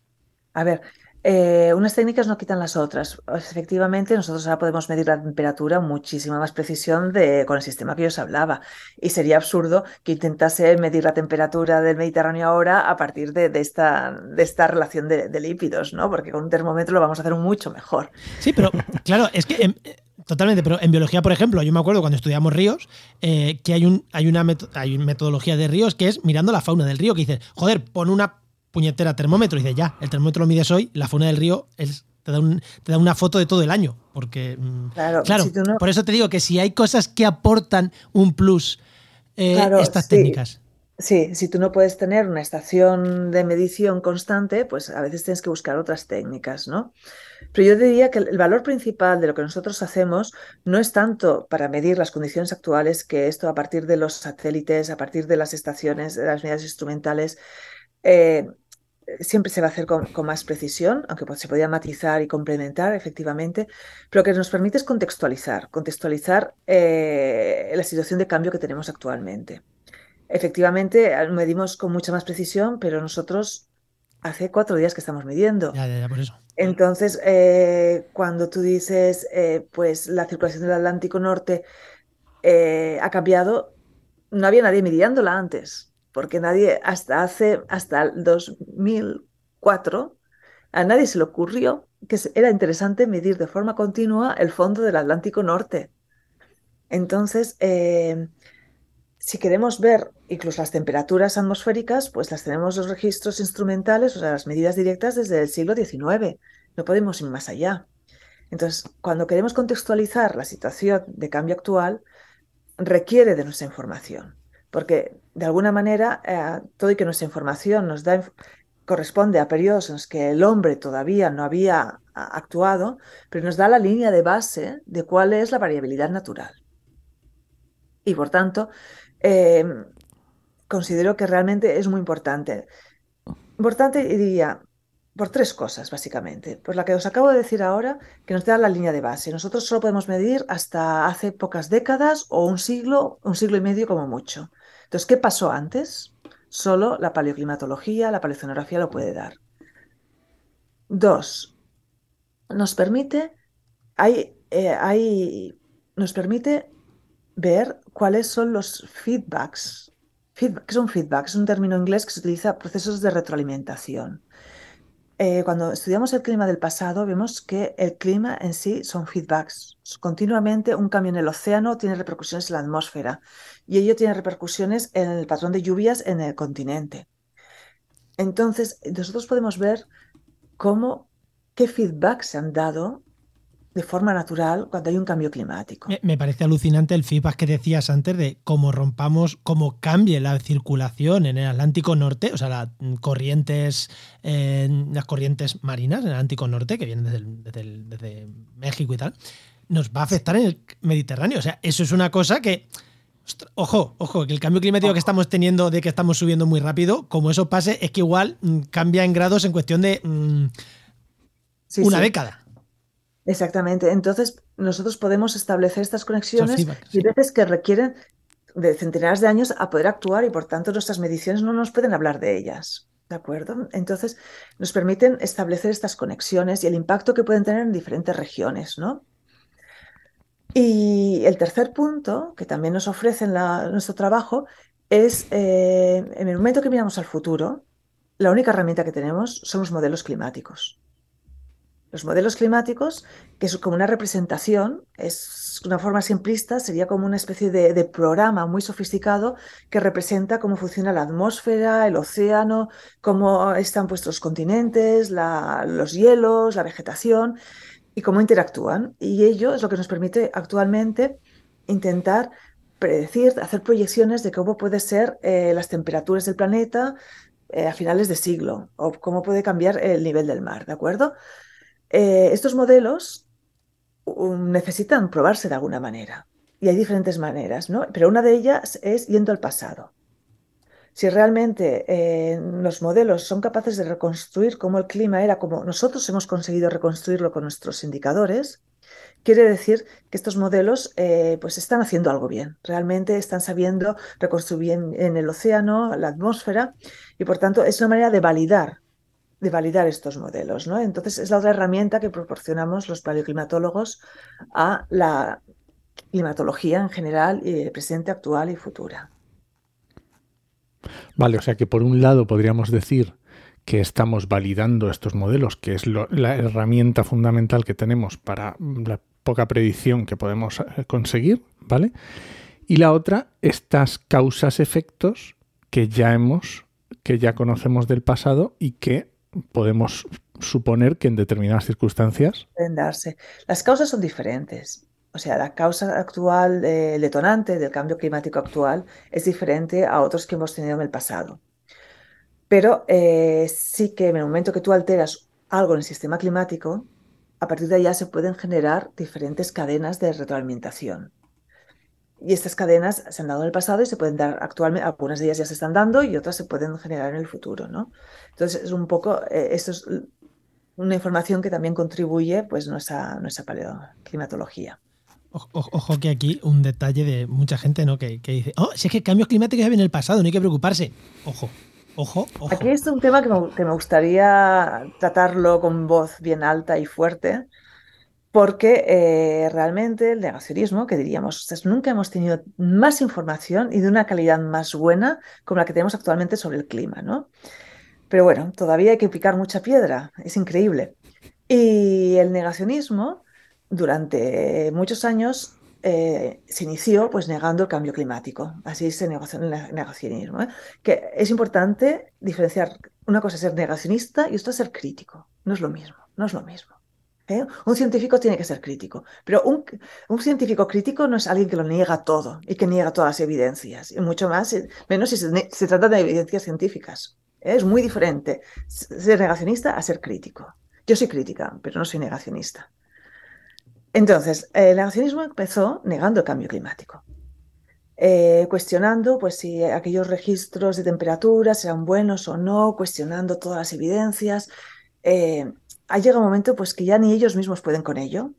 A ver, eh, unas técnicas no quitan las otras. Efectivamente, nosotros ahora podemos medir la temperatura muchísima más precisión de, con el sistema que yo os hablaba. Y sería absurdo que intentase medir la temperatura del Mediterráneo ahora a partir de, esta, de esta relación de, lípidos, ¿no? Porque con un termómetro lo vamos a hacer mucho mejor. Sí, pero claro, es que... Totalmente, pero en biología, por ejemplo, yo me acuerdo cuando estudiamos ríos, eh, que hay, un, hay, una hay una metodología de ríos que es mirando la fauna del río, que dices, joder, pon una puñetera termómetro. Y dice, ya, el termómetro lo mides hoy, la fauna del río es, te, da te, da una foto de todo el año. Porque, mm, claro, por eso te digo que si hay cosas que aportan un plus eh, estas técnicas. Sí, si tú no puedes tener una estación de medición constante, pues a veces tienes que buscar otras técnicas, ¿no? Pero yo diría que el valor principal de lo que nosotros hacemos no es tanto para medir las condiciones actuales, que esto a partir de los satélites, a partir de las estaciones, de las medidas instrumentales, eh, siempre se va a hacer con, más precisión, aunque pues, se podía matizar y complementar efectivamente, pero que nos permite es contextualizar, contextualizar eh, la situación de cambio que tenemos actualmente. Efectivamente, medimos con mucha más precisión, pero nosotros hace cuatro días que estamos midiendo. Entonces, eh, cuando tú dices, eh, pues la circulación del Atlántico Norte ha cambiado, no había nadie midiéndola antes porque nadie, hasta hace, hasta el 2004, a nadie se le ocurrió que era interesante medir de forma continua el fondo del Atlántico Norte. Entonces, eh, si queremos ver incluso las temperaturas atmosféricas, pues las tenemos los registros instrumentales, o sea, las medidas directas desde el siglo XIX. No podemos ir más allá. Entonces, cuando queremos contextualizar la situación de cambio actual, requiere de nuestra información porque de alguna manera eh, todo y que nuestra información nos da corresponde a periodos en los que el hombre todavía no había actuado, pero nos da la línea de base de cuál es la variabilidad natural. Y por tanto, em, considero que realmente es muy importante. Importante, diría, por tres cosas, básicamente. Por la que os acabo de decir ahora, que nos da la línea de base. Nosotros solo podemos medir hasta hace pocas décadas o un siglo, un siglo y medio como mucho. Entonces, ¿qué pasó antes? Solo la paleoclimatología, la paleocenografía lo puede dar. Dos, nos permite, hay, eh, nos permite ver cuáles son los feedbacks. ¿Qué es un feedback? Es un término inglés que se utiliza procesos de retroalimentación. Eh, cuando estudiamos el clima del pasado, vemos que el clima en sí son feedbacks. Continuamente un cambio en el océano tiene repercusiones en la atmósfera y ello tiene repercusiones en el patrón de lluvias en el continente. Entonces, nosotros podemos ver cómo, qué feedback se han dado de forma natural cuando hay un cambio climático. Me, parece alucinante el feedback que decías antes de cómo rompamos, cómo cambie la circulación en el Atlántico Norte, o sea, las corrientes, las corrientes marinas en el Atlántico Norte, que vienen desde, desde México y tal, nos va a afectar en el Mediterráneo. O sea, eso es una cosa que Ojo, ojo, que el cambio climático que estamos teniendo de que estamos subiendo muy rápido, como eso pase, es que igual mm, cambia en grados en cuestión de mm, una década. Exactamente. Entonces, nosotros podemos establecer estas conexiones y veces que requieren de centenares de años a poder actuar y por tanto nuestras mediciones no nos pueden hablar de ellas. ¿De acuerdo? Entonces, nos permiten establecer estas conexiones y el impacto que pueden tener en diferentes regiones, ¿no? Y el tercer punto, que también nos ofrece en nuestro trabajo, es eh, en el momento que miramos al futuro, la única herramienta que tenemos son los modelos climáticos. Los modelos climáticos, que es como una representación, es una forma simplista, sería como una especie de, programa muy sofisticado que representa cómo funciona la atmósfera, el océano, cómo están puestos los continentes, los hielos, la vegetación y cómo interactúan. Y ello es lo que nos permite actualmente intentar predecir, hacer proyecciones de cómo puede ser eh, las temperaturas del planeta eh, a finales de siglo o cómo puede cambiar el nivel del mar, ¿de acuerdo? Eh, estos modelos um, necesitan probarse de alguna manera y hay diferentes maneras, ¿no? Pero una de ellas es yendo al pasado si realmente eh, los modelos son capaces de reconstruir cómo el clima era, como nosotros hemos conseguido reconstruirlo con nuestros indicadores, quiere decir que estos modelos eh, pues están haciendo algo bien. Realmente están sabiendo reconstruir en el océano, la atmósfera, y por tanto es una manera de validar de validar estos modelos. ¿no? Entonces, es la otra herramienta que proporcionamos los paleoclimatólogos a la climatología en general, y presente, actual y futura. Vale, o sea que por un lado podríamos decir que estamos validando estos modelos, que es la herramienta fundamental que tenemos para la poca predicción que podemos eh, conseguir, ¿vale? Y la otra, estas causas-efectos que ya hemos, que ya conocemos del pasado y que podemos suponer que en determinadas circunstancias. Pueden darse. Las causas son diferentes. O sea, la causa actual, el detonante del cambio climático actual es diferente a otros que hemos tenido en el pasado. Pero eh, sí que en el momento que tú alteras algo en el sistema climático, a partir de allá se pueden generar diferentes cadenas de retroalimentación. Y estas cadenas se han dado en el pasado y se pueden dar actualmente, algunas de ellas ya se están dando y otras se pueden generar en el futuro, ¿no? Entonces, es un poco, eh, esto es una información que también contribuye pues nuestra, nuestra paleoclimatología. Ojo, que aquí un detalle de mucha gente ¿no? que, dice, oh, si es que cambios climáticos ya vienen en el pasado, no hay que preocuparse. Ojo, ojo, ojo. Aquí es un tema que me, gustaría tratarlo con voz bien alta y fuerte, porque eh, realmente el negacionismo, que diríamos, nunca hemos tenido más información y de una calidad más buena como la que tenemos actualmente sobre el clima, ¿no? Pero bueno, todavía hay que picar mucha piedra, es increíble. Y el negacionismo durante muchos años eh, se inició pues negando el cambio climático. Así negoció el negacionismo. ¿eh? Que es importante diferenciar una cosa es ser negacionista y otra es ser crítico. No es lo mismo, no es lo mismo. ¿Eh? Un científico tiene que ser crítico, pero un, un, científico crítico no es alguien que lo niega todo y que niega todas las evidencias, y mucho más, menos si se, se trata de evidencias científicas. Es muy diferente ser negacionista a ser crítico. Yo soy crítica, pero no soy negacionista. Entonces, el negacionismo empezó negando el cambio climático, eh, cuestionando pues, si aquellos registros de temperaturas eran buenos o no, cuestionando todas las evidencias. Ha llegado un momento pues, que ya ni ellos mismos pueden con ello,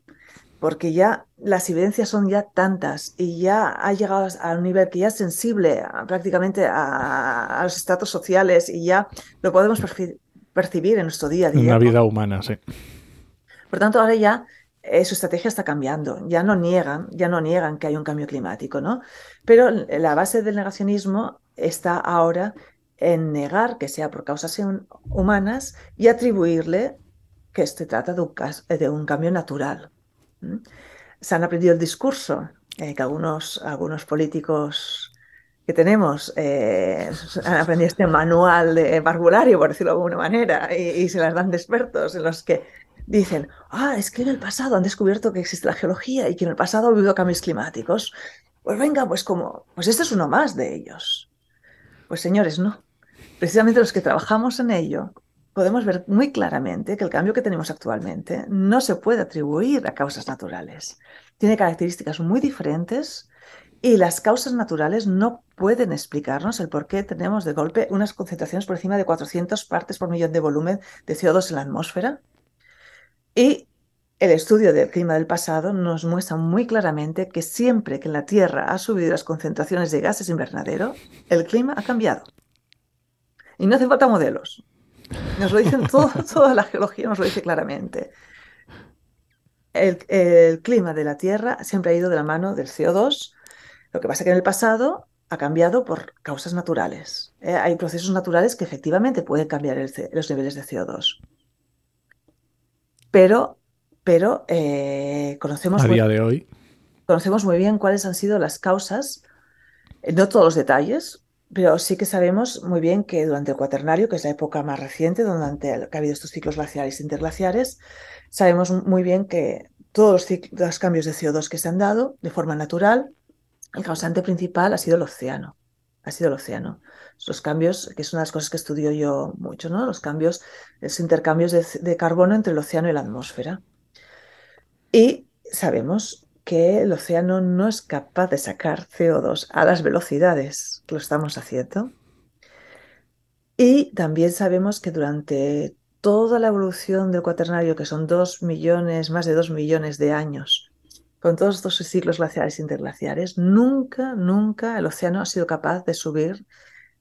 porque ya las evidencias son ya tantas y ya ha llegado a un nivel que ya es sensible prácticamente a, los estatus sociales y ya lo podemos percibir en nuestro día a día. En la vida humana, sí. Por tanto, ahora ya eh, su estrategia está cambiando. Ya no niegan, ya no niegan que hay un cambio climático, ¿no? Pero la base del negacionismo está ahora en negar que sea por causas humanas y atribuirle que se trata de un, de un cambio natural. Se han aprendido el discurso eh, que algunos, algunos políticos que tenemos eh, han aprendido este manual de barbulario, por decirlo de alguna manera, y, y, se las dan de expertos en los que dicen, ah, es que en el pasado han descubierto que existe la geología y que en el pasado ha habido cambios climáticos. Pues venga, pues como, pues este es uno más de ellos. Pues señores, no. Precisamente los que trabajamos en ello podemos ver muy claramente que el cambio que tenemos actualmente no se puede atribuir a causas naturales. Tiene características muy diferentes y las causas naturales no pueden explicarnos el por qué tenemos de golpe unas concentraciones por encima de 400 partes por millón de volumen de CO2 en la atmósfera y el estudio del clima del pasado nos muestra muy claramente que siempre que en la Tierra ha subido las concentraciones de gases invernadero, el clima ha cambiado. Y no hace falta modelos. Nos lo dicen todo, (laughs) toda la geología, nos lo dice claramente. El, clima de la Tierra siempre ha ido de la mano del CO2. Lo que pasa es que en el pasado ha cambiado por causas naturales. ¿eh? hay procesos naturales que efectivamente pueden cambiar los niveles de CO2 pero, pero eh, conocemos... A día de hoy. Conocemos muy bien cuáles han sido las causas, eh, no todos los detalles, pero sí que sabemos muy bien que durante el cuaternario, que es la época más reciente, donde ha habido estos ciclos glaciares e interglaciares, sabemos muy bien que todos los, cambios de CO2 que se han dado de forma natural, el causante principal ha sido el océano. Ha sido el océano los cambios, que es una de las cosas que estudio yo mucho, ¿no? Los cambios, los intercambios de, carbono entre el océano y la atmósfera. Y sabemos que el océano no es capaz de sacar CO2 a las velocidades que lo estamos haciendo. Y también sabemos que durante toda la evolución del cuaternario, que son dos millones, más de dos millones de años, con todos estos ciclos glaciares e interglaciares, nunca, nunca el océano ha sido capaz de subir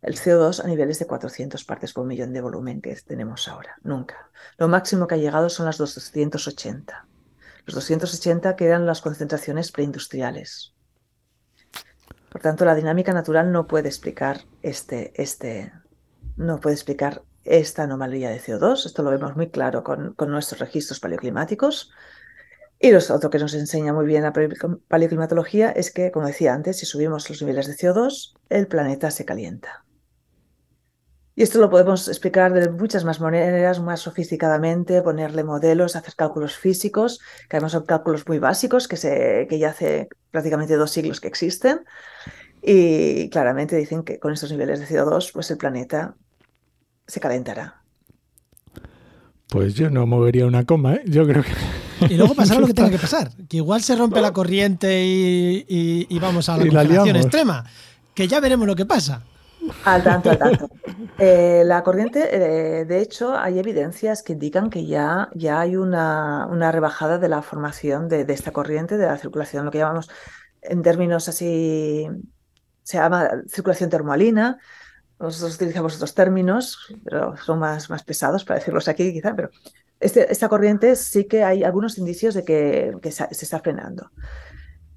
el CO2 a niveles de 400 partes por millón de volumen que tenemos ahora. Nunca. Lo máximo que ha llegado son las 280. Los 280 que eran las concentraciones preindustriales. Por tanto, la dinámica natural no puede explicar este, este, no puede explicar esta anomalía de CO2. Esto lo vemos muy claro con, con nuestros registros paleoclimáticos. Y lo otro que nos enseña muy bien la paleoclimatología es que, como decía antes, si subimos los niveles de CO2, el planeta se calienta. Y esto lo podemos explicar de muchas más maneras, más sofisticadamente, ponerle modelos, hacer cálculos físicos, que además son cálculos muy básicos, que, se, que ya hace prácticamente dos siglos que existen. Y claramente dicen que con estos niveles de CO2, pues el planeta se calentará. Pues yo no movería una coma, ¿eh? yo creo que... Y luego pasará lo que tenga que (laughs) pasar, que igual se rompe la corriente y, vamos a la congelación extrema, que ya veremos lo que pasa. Al tanto, al tanto. Eh, la corriente, eh, de hecho, hay evidencias que indican que ya, ya hay una, una rebajada de la formación de, esta corriente, de la circulación, lo que llamamos en términos así, se llama circulación termoalina. Nosotros utilizamos otros términos, pero son más, más pesados para decirlos aquí quizá, pero este, esta corriente sí que hay algunos indicios de que, se, está frenando.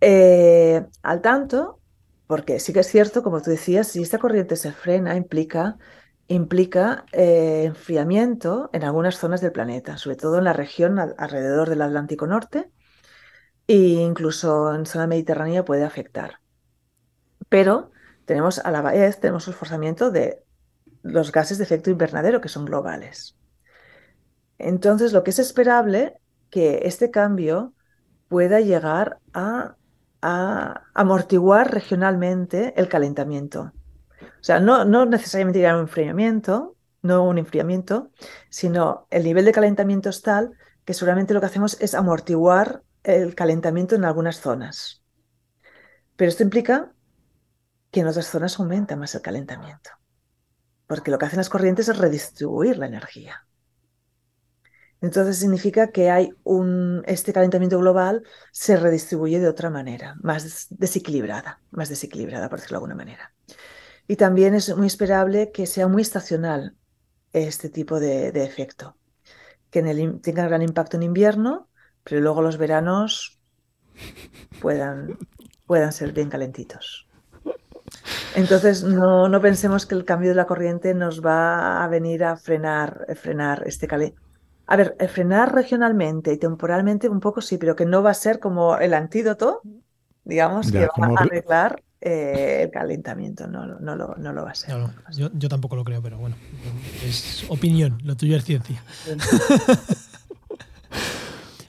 Eh, al tanto, porque sí que es cierto, como tú decías, si esta corriente se frena, implica, implica eh, enfriamiento en algunas zonas del planeta, sobre todo en la región alrededor del Atlántico Norte e incluso en zona mediterránea puede afectar. Pero tenemos a la vez tenemos el forzamiento de los gases de efecto invernadero que son globales. Entonces, lo que es esperable que este cambio pueda llegar a a amortiguar regionalmente el calentamiento. O sea, no, no necesariamente ir a un enfriamiento, no un enfriamiento, sino el nivel de calentamiento es tal que seguramente lo que hacemos es amortiguar el calentamiento en algunas zonas. Pero esto implica que en otras zonas aumenta más el calentamiento, porque lo que hacen las corrientes es redistribuir la energía. Entonces significa que hay un, este calentamiento global se redistribuye de otra manera, más desequilibrada, más desequilibrada, por decirlo de alguna manera. Y también es muy esperable que sea muy estacional este tipo de, efecto, que en el, tenga gran impacto en invierno, pero luego los veranos puedan, puedan ser bien calentitos. Entonces, no, no, pensemos que el cambio de la corriente nos va a venir a frenar, a frenar este calentamiento a ver, eh, frenar regionalmente y temporalmente un poco sí, pero que no va a ser como el antídoto, digamos, que va a arreglar eh, el calentamiento, no, no, lo, no, lo, va a ser. yo, tampoco lo creo, pero bueno, es opinión, lo tuyo es ciencia. (laughs)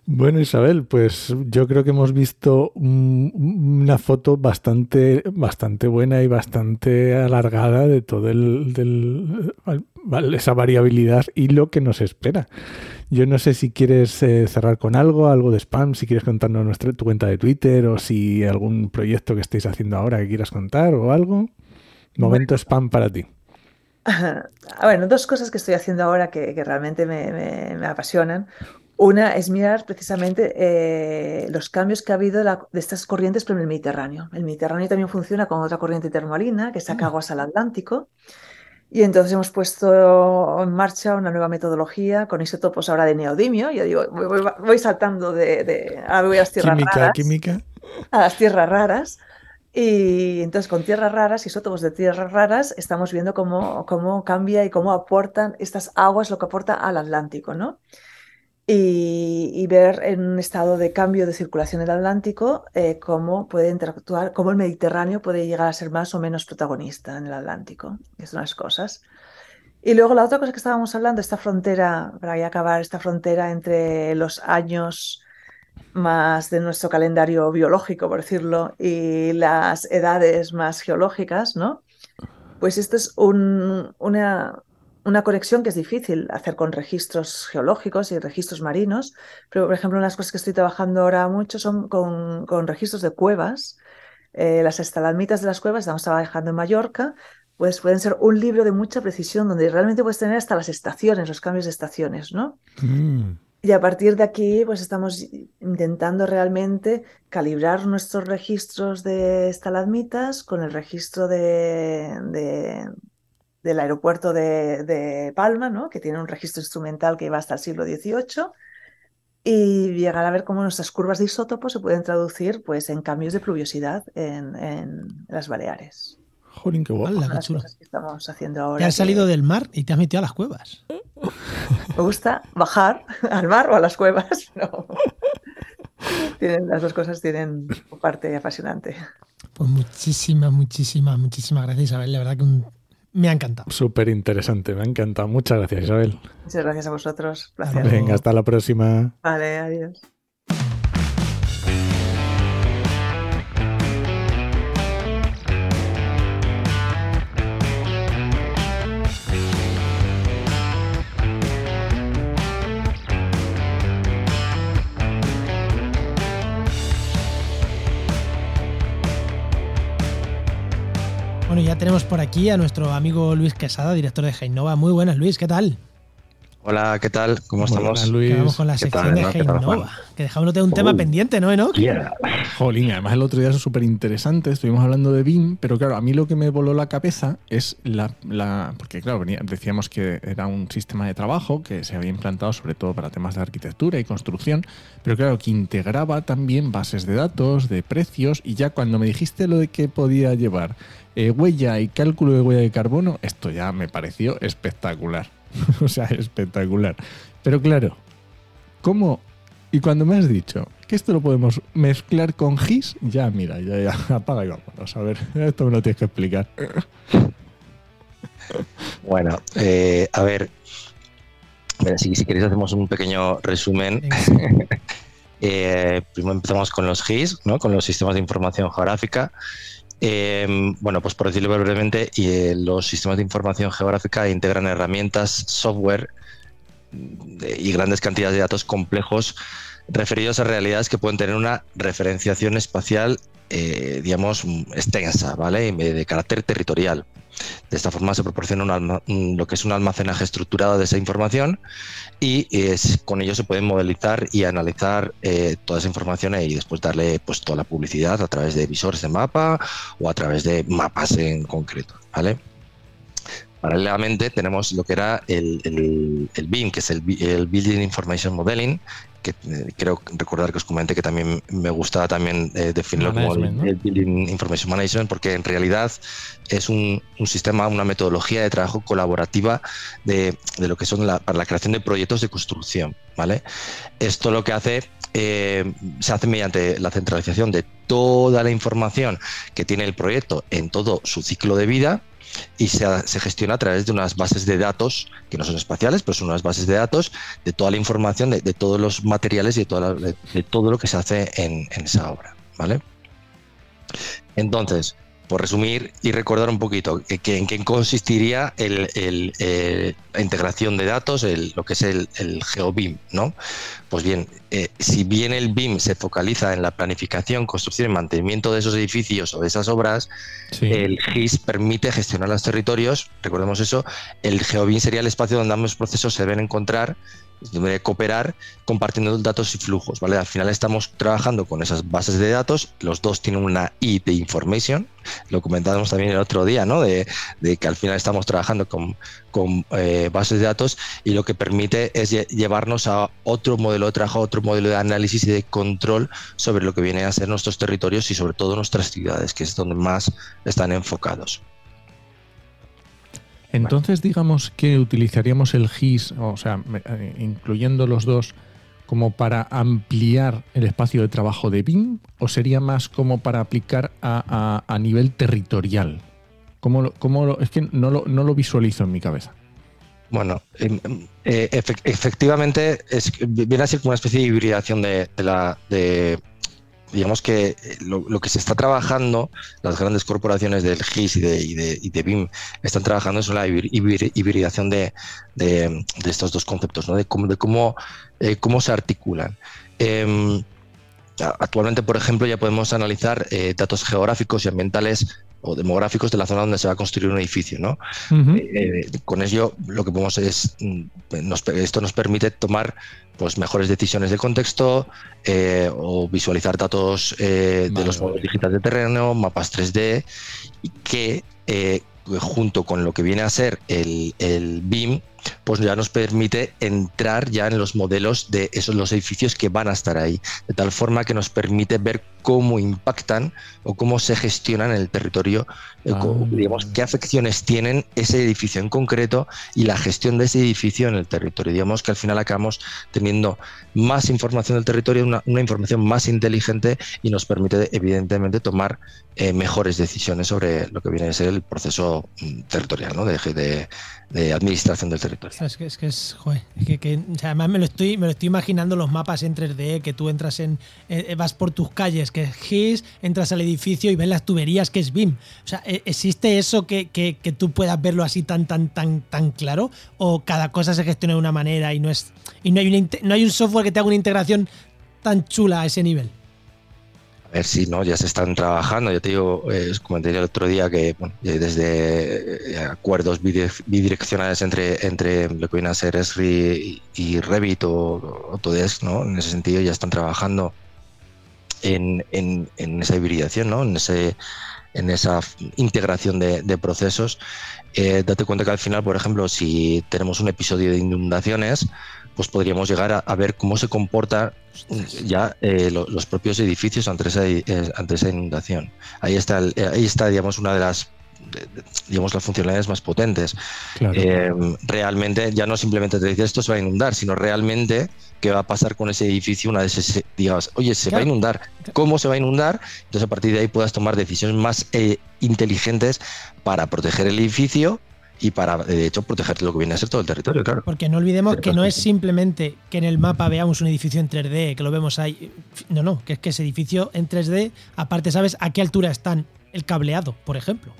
Bueno, Isabel, pues yo creo que hemos visto una foto bastante, bastante buena y bastante alargada de todo el, esa variabilidad y lo que nos espera. Yo no sé si quieres eh, cerrar con algo, algo de spam, si quieres contarnos nuestra, tu cuenta de Twitter o si algún proyecto que estéis haciendo ahora que quieras contar o algo. Momento spam para ti. (laughs) Bueno, dos cosas que estoy haciendo ahora que, realmente me, apasionan. Una es mirar precisamente eh, los cambios que ha habido de estas corrientes por el Mediterráneo. El Mediterráneo también funciona con otra corriente termoalina que saca mm. aguas al Atlántico. Y entonces hemos puesto en marcha una nueva metodología con isótopos ahora de neodimio. Yo digo, voy, saltando de, a las tierras raras. Química. A las tierras raras. Y entonces con tierras raras, isótopos de tierras raras, estamos viendo cómo, cómo cambia y cómo aportan estas aguas lo que aporta al Atlántico, ¿no? Y, ver en un estado de cambio de circulación en el Atlántico eh, cómo puede interactuar, cómo el Mediterráneo puede llegar a ser más o menos protagonista en el Atlántico. Es unas cosas. Y luego la otra cosa que estábamos hablando, esta frontera, para ya acabar, esta frontera entre los años más de nuestro calendario biológico, por decirlo, y las edades más geológicas, ¿no? Pues esto es un, una, una conexión que es difícil hacer con registros geológicos y registros marinos, pero por ejemplo, unas cosas que estoy trabajando ahora mucho son con, registros de cuevas. Eh, las estalagmitas de las cuevas, estamos trabajando en Mallorca, pues pueden ser un libro de mucha precisión donde realmente puedes tener hasta las estaciones, los cambios de estaciones, ¿no? Mm. Y a partir de aquí, pues estamos intentando realmente calibrar nuestros registros de estalagmitas con el registro de del aeropuerto de, Palma, ¿no? que tiene un registro instrumental que va hasta el siglo XVIII, y llegar a ver cómo nuestras curvas de isótopos se pueden traducir pues, en cambios de pluviosidad en, las Baleares. Jolín, qué guay. Las cosas que estamos haciendo ahora. Te has salido del mar y te has metido a las cuevas. (laughs) Me gusta bajar al mar o a las cuevas. (laughs) tienen, las dos cosas tienen parte apasionante. Pues muchísimas, muchísimas, muchísimas gracias, Isabel. La verdad que me ha encantado. Súper interesante, me ha encantado. Muchas gracias, Isabel. Muchas gracias a vosotros. Gracias. Venga, hasta la próxima. Vale, adiós. Bueno, ya tenemos por aquí a nuestro amigo Luis Quesada, director de Heinova. Muy buenas, Luis, ¿qué tal? Hola, ¿qué tal? ¿Cómo estamos? Luis. Quedamos con la sección de Heinova. Que dejamos un tema pendiente, ¿no, Enoch? Jolín, además el otro día es súper interesante. Estuvimos hablando de BIM, pero claro, a mí lo que me voló la cabeza es la. porque, claro, decíamos que era un sistema de trabajo que se había implantado sobre todo para temas de arquitectura y construcción, pero claro, que integraba también bases de datos, de precios, y ya cuando me dijiste lo de que podía llevar eh, huella y cálculo de huella de carbono, esto ya me pareció espectacular. (laughs) o sea, espectacular. Pero claro, ¿cómo? Y cuando me has dicho que esto lo podemos mezclar con GIS, ya mira, ya, ya, (laughs) apaga y vámonos. A ver, (laughs) esto me lo tienes que explicar. Bueno, eh, a ver, si, si, queréis hacemos un pequeño resumen. Eh, primero empezamos con los GIS, ¿no? con los sistemas de información geográfica. Em, bueno, pues por decirlo brevemente, y, eh, los sistemas de información geográfica integran herramientas, software y grandes cantidades de datos complejos referidos a realidades que pueden tener una referenciación espacial, eh, digamos, extensa, ¿vale? De carácter territorial. De esta forma se proporciona lo que es un almacenaje estructurado de esa información y con ello se puede modelizar y analizar eh, toda esa información y después darle pues, toda la publicidad a través de visores de mapa o a través de mapas en concreto. ¿vale? Paralelamente tenemos lo que era el, el, BIM, que es el, el Building Information Modeling, que eh, creo recordar que os comenté que también me gustaba también eh, definirlo como el, Building Information Management, porque en realidad es un, sistema, una metodología de trabajo colaborativa de, lo que son la, para la creación de proyectos de construcción. ¿vale? Esto lo que hace eh, se hace mediante la centralización de toda la información que tiene el proyecto en todo su ciclo de vida y se, gestiona a través de unas bases de datos que no son espaciales, pero son unas bases de datos de toda la información, de, todos los materiales y de, todo lo que se hace en, esa obra. ¿vale? Entonces, por resumir y recordar un poquito que, en qué consistiría eh, la integración de datos, lo que es el, GeoBIM, ¿no? Pues bien, eh, si bien el BIM se focaliza en la planificación, construcción y mantenimiento de esos edificios o de esas obras, el GIS permite gestionar los territorios, recordemos eso, el GeoBIM sería el espacio donde ambos procesos se deben encontrar de cooperar compartiendo datos y flujos, ¿vale? Al final estamos trabajando con esas bases de datos, los dos tienen una I de information, lo comentábamos también el otro día, ¿no? De, que al final estamos trabajando con, eh, bases de datos y lo que permite es llevarnos a otro modelo de trabajo, otro modelo de análisis y de control sobre lo que viene a ser nuestros territorios y sobre todo nuestras ciudades, que es donde más están enfocados. Entonces, digamos que utilizaríamos el GIS, o sea, eh, incluyendo los dos, como para ampliar el espacio de trabajo de BIM, o sería más como para aplicar a, nivel territorial? ¿Cómo, cómo es que no lo, no lo visualizo en mi cabeza. Bueno, em, em, eh, efectivamente es, viene a ser como una especie de hibridación de, la, de, digamos que eh, lo, que se está trabajando, las grandes corporaciones del GIS y de, y de, BIM están trabajando en la hibridación de, estos dos conceptos, de eh, cómo se articulan. Em, actualmente, por ejemplo, ya podemos analizar eh, datos geográficos y ambientales o demográficos de la zona donde se va a construir un edificio. ¿no? con ello, lo que podemos es, mm, esto nos permite tomar pues mejores decisiones de contexto eh, o visualizar datos eh, de los modelos digitales de terreno, mapas 3D y que eh, junto con lo que viene a ser el, el BIM, pues ya nos permite entrar ya en los modelos de esos los edificios que van a estar ahí, de tal forma que nos permite ver cómo impactan o cómo se gestionan en el territorio, eh, ah. digamos, qué afecciones tienen ese edificio en concreto y la gestión de ese edificio en el territorio. Digamos que al final acabamos teniendo más información del territorio, una, información más inteligente y nos permite evidentemente tomar eh, mejores decisiones sobre lo que viene a ser el proceso mm, territorial, ¿no? de, administración del territorio. Es que es, que es joder, que, además me lo, estoy, me lo estoy imaginando los mapas en 3D, que tú entras en, eh, vas por tus calles, que es GIS, entras al edificio y ves las tuberías, que es BIM. O sea, ¿e, ¿existe eso que, que, tú puedas verlo así tan, tan, tan, tan claro? ¿O cada cosa se gestiona de una manera y no es y no hay, no hay un software que te haga una integración tan chula a ese nivel? A ver si no, ya se están trabajando. Yo te digo, eh, comenté el otro día que desde eh, acuerdos bidireccionales entre, entre lo que viene a ser Esri y Revit o Autodesk, ¿no? En ese sentido ya están trabajando en, esa hibridación, ¿no? En ese en esa integración de, procesos. Eh, date cuenta que al final, por ejemplo, si tenemos un episodio de inundaciones, pues podríamos llegar a, ver cómo se comportan ya eh, los propios edificios ante esa, eh, ante esa inundación. Ahí está, eh, ahí está, digamos, una de las digamos las funcionalidades más potentes. realmente ya no simplemente te dice esto se va a inundar, sino realmente qué va a pasar con ese edificio una vez se, digas, oye, se va a inundar, ¿cómo se va a inundar? Entonces a partir de ahí puedas tomar decisiones más inteligentes para proteger el edificio y para, de hecho, proteger lo que viene a ser todo el territorio, claro. Porque no olvidemos que no es simplemente que en el mapa veamos un edificio en 3D, que lo vemos ahí. No, no, que es que ese edificio en 3D, aparte, ¿sabes a qué altura están el cableado, por ejemplo?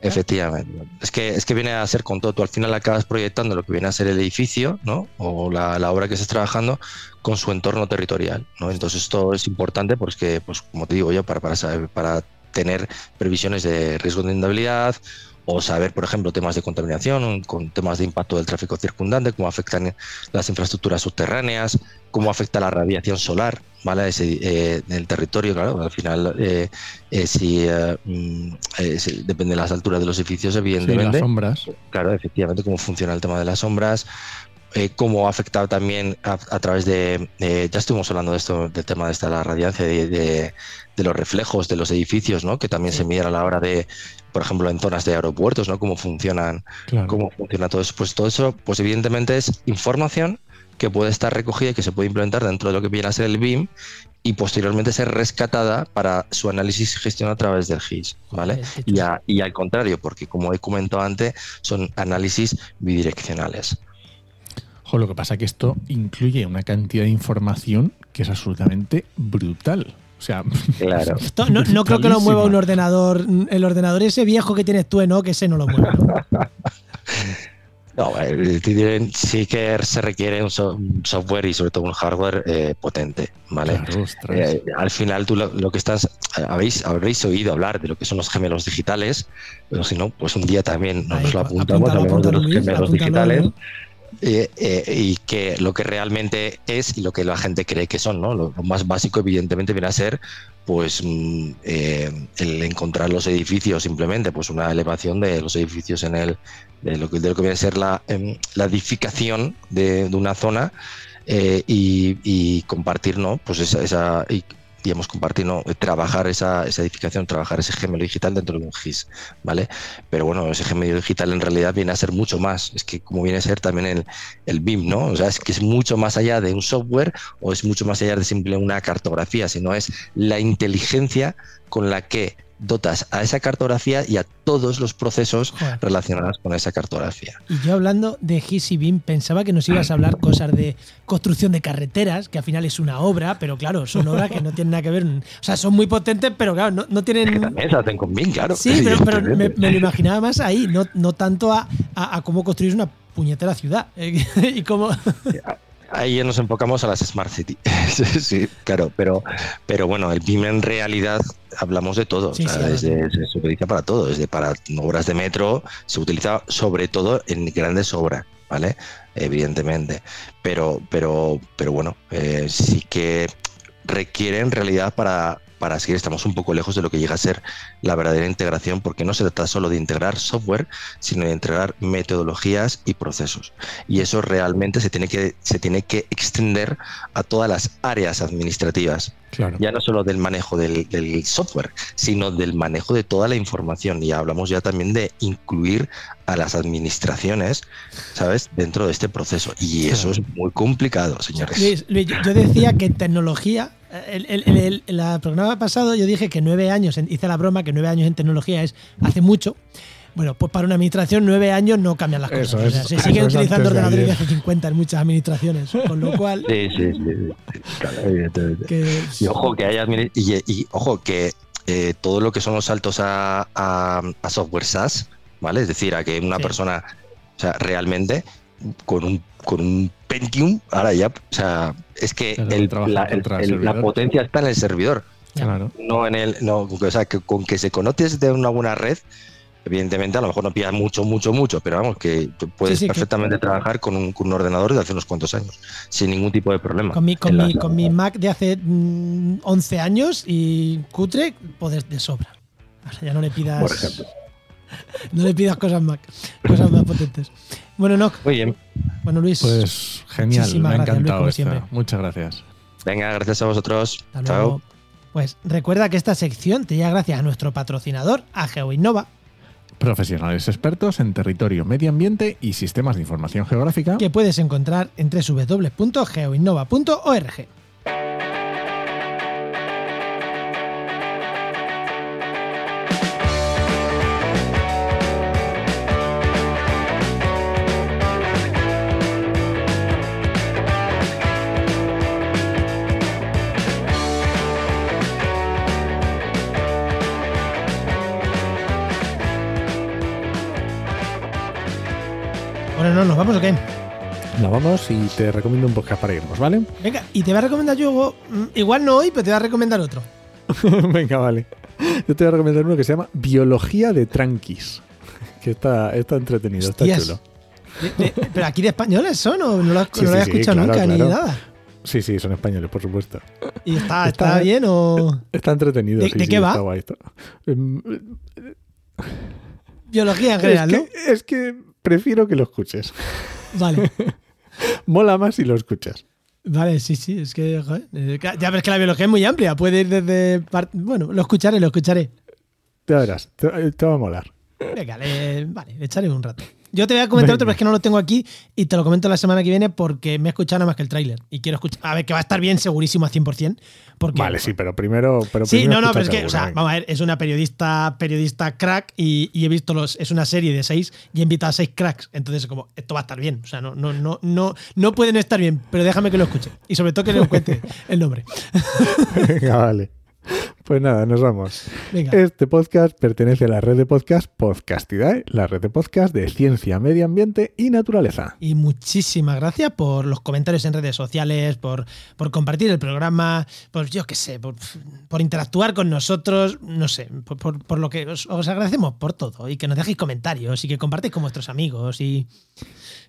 Efectivamente. Es que, es que viene a ser con todo. Tú al final acabas proyectando lo que viene a ser el edificio, ¿no? O la, la obra que estás trabajando con su entorno territorial, ¿no? Entonces esto es importante porque, pues, como te digo yo, para, para, saber, para tener previsiones de riesgo de inundabilidad o saber, por ejemplo, temas de contaminación, con temas de impacto del tráfico circundante, cómo afectan las infraestructuras subterráneas, cómo afecta la radiación solar, ¿vale? Ese, eh, el territorio, claro, al final, eh, eh, si mm, depende de las alturas de los edificios, evidentemente. las sombras. Claro, efectivamente, cómo funciona el tema de las sombras, cómo ha afectado también a, través de, ya estuvimos hablando de esto, del tema de esta la radiancia, de, de, los reflejos de los edificios, ¿no? que también se miden a la hora de, por ejemplo, en zonas de aeropuertos, ¿no? Cómo funcionan, cómo funciona todo eso. Pues todo eso, pues evidentemente es información que puede estar recogida y que se puede implementar dentro de lo que viene a ser el BIM y posteriormente ser rescatada para su análisis y gestión a través del GIS, ¿vale? Y, y al contrario, porque como he comentado antes, son análisis bidireccionales. lo que pasa es que esto incluye una cantidad de información que es absolutamente brutal. O sea, claro. (laughs) no, creo que lo mueva un ordenador. El ordenador ese viejo que tienes tú, ¿no? Que ese no lo mueve. (laughs) No, sí que se requiere un, software y sobre todo un hardware eh, potente, ¿vale? Eh, al final tú lo, que estás, habéis, habréis oído hablar de lo que son los gemelos digitales, pero si no, pues un día también nos lo apuntamos, hablamos de los gemelos digitales. Eh, eh, y que lo que realmente es y lo que la gente cree que son, ¿no? Lo, más básico, evidentemente, viene a ser pues mm, eh, el encontrar los edificios, simplemente, pues una elevación de los edificios en el, de lo que, viene a ser la, em, la edificación de, una zona y, y, compartir, ¿no? Pues esa, esa digamos, compartir, no, trabajar esa, esa, edificación, trabajar ese gemelo digital dentro de un GIS, ¿vale? Pero bueno, ese gemelo digital en realidad viene a ser mucho más, es que como viene a ser también el, el BIM, ¿no? O sea, es que es mucho más allá de un software o es mucho más allá de simple una cartografía, sino es la inteligencia con la que dotas a esa cartografía y a todos los procesos relacionados con esa cartografía. Y yo hablando de BIM, pensaba que nos ibas a hablar cosas de construcción de carreteras, que al final es una obra, pero claro, son obras que no tienen nada que ver. O sea, son muy potentes, pero claro, no, tienen. También se hacen con BIM, claro. Sí, pero, me, lo imaginaba más ahí, no, no tanto a, a cómo construir una puñetera ciudad. (laughs) y cómo ahí nos enfocamos a las Smart City. (laughs) sí, claro, pero, pero bueno, el BIM en realidad hablamos de todo. se utiliza para todo, desde para obras de metro, se utiliza sobre todo en grandes obras, ¿vale? Evidentemente. Pero, pero, pero bueno, eh, sí que requiere en realidad para para seguir estamos un poco lejos de lo que llega a ser la verdadera integración, porque no se trata solo de integrar software, sino de integrar metodologías y procesos. Y eso realmente se tiene que, se tiene que extender a todas las áreas administrativas. Ya no solo del manejo del, del, software, sino del manejo de toda la información. Y hablamos ya también de incluir a las administraciones, ¿sabes?, dentro de este proceso. Y eso es muy complicado, señores. Luis, yo decía que tecnología el, el, el, programa pasado yo dije que nueve años, hice la broma que nueve años en tecnología es hace mucho. Bueno, pues para una administración nueve años no cambian las cosas. se siguen utilizando ordenadores de hace 50 en muchas administraciones, con lo cual... Sí, sí, sí. y ojo que haya y, ojo que eh, todo lo que son los saltos a, a, software SaaS, ¿vale? Es decir, a que una persona, o sea, realmente con un, con un Pentium, ahora ya, o sea, es que la, potencia está en el servidor. No en el. No, o sea, que con que se conectes de una buena red, evidentemente a lo mejor no pilla mucho, mucho, mucho, pero vamos, que puedes perfectamente trabajar con un, con un, ordenador de hace unos cuantos años, sin ningún tipo de problema. Con mi, con mi, con mi Mac de hace 11 mm, años y cutre, poder de sobra. ya no le pidas. Por ejemplo. (laughs) no le pidas cosas Mac, cosas más potentes. Bueno, no. Muy bien. Bueno, Luis. Pues genial, me ha encantado siempre. Muchas gracias. Venga, gracias a vosotros. Chao. Pues recuerda que esta sección te llega gracias a nuestro patrocinador, a GeoInnova. Profesionales expertos en territorio, medio ambiente y sistemas de información geográfica. Que puedes encontrar en www.geoinnova.org. vamos o qué? Nos vamos y te recomiendo un podcast para irnos, ¿vale? Venga, y te voy a recomendar yo, mm, igual no hoy, pero te voy a recomendar otro. (laughs) Venga, vale. Yo te voy a recomendar uno que se llama Biología de Tranquis. (laughs) Que está, está entretenido, está chulo. ¿Pero aquí de españoles son o no lo, he escuchado nunca ni nada? Sí, sí, son españoles, por supuesto. ¿Y está, está, bien o...? Está entretenido, ¿De, sí, qué va? Está guay, em, Biología en general, ¿no? Es que prefiero que lo escuches. Vale. (laughs) Mola más si lo escuchas. Vale, sí, sí, es que eh, ya ves que la biología es muy amplia, puede ir desde... Bueno, lo escucharé, lo escucharé. Te verás, te, va a molar. Venga, vale, echaré un rato. Yo te voy a comentar otro, pero es que no lo tengo aquí y te lo comento la semana que viene porque me he escuchado nada más que el tráiler y quiero escuchar. A ver, que va a estar bien, segurísimo a 100%. Porque, vale, sí, pero primero. Pero sí, no, no, pero es que, o sea, vamos a ver, es una periodista periodista crack y, he visto los. Es una serie de seis y he invitado a seis cracks. Entonces, como, esto va a estar bien. O sea, no, no, no, no, no pueden estar bien, pero déjame que lo escuche. Y sobre todo que le cuente (laughs) el nombre. Venga, vale. Pues nada, nos vamos. Este podcast pertenece a la red de podcast Podcastidae, la red de podcast de ciencia, medio ambiente y naturaleza. Y muchísimas gracias por los comentarios en redes sociales, por, por compartir el programa, por yo qué sé, por, interactuar con nosotros, no sé, por, lo que os, agradecemos por todo y que nos dejéis comentarios y que compartáis con vuestros amigos y,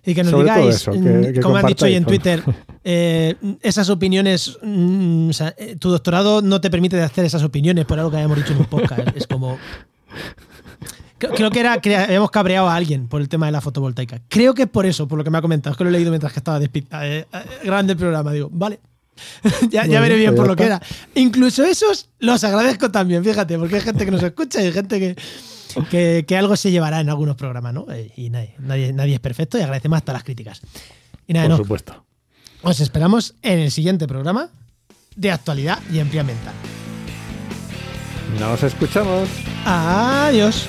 y que nos digáis, mm, como han dicho hoy en Twitter, (laughs) eh, esas opiniones, mm, eh, tu doctorado no te permite hacer esas opiniones por algo que habíamos dicho en un podcast. Es como... Creo que era que habíamos cabreado a alguien por el tema de la fotovoltaica. Creo que es por eso, por lo que me ha comentado. Es que lo he leído mientras que estaba eh, grande el programa. Digo, vale. (laughs) ya, veré bien por lo que era. Incluso esos los agradezco también, fíjate, porque hay gente que nos escucha y hay gente que, que, algo se llevará en algunos programas, ¿no? Eh, y nadie, nadie, es perfecto y agradecemos hasta las críticas. Y nada, Por supuesto. Os esperamos en el siguiente programa de actualidad y ampliamente. Nos escuchamos. Adiós.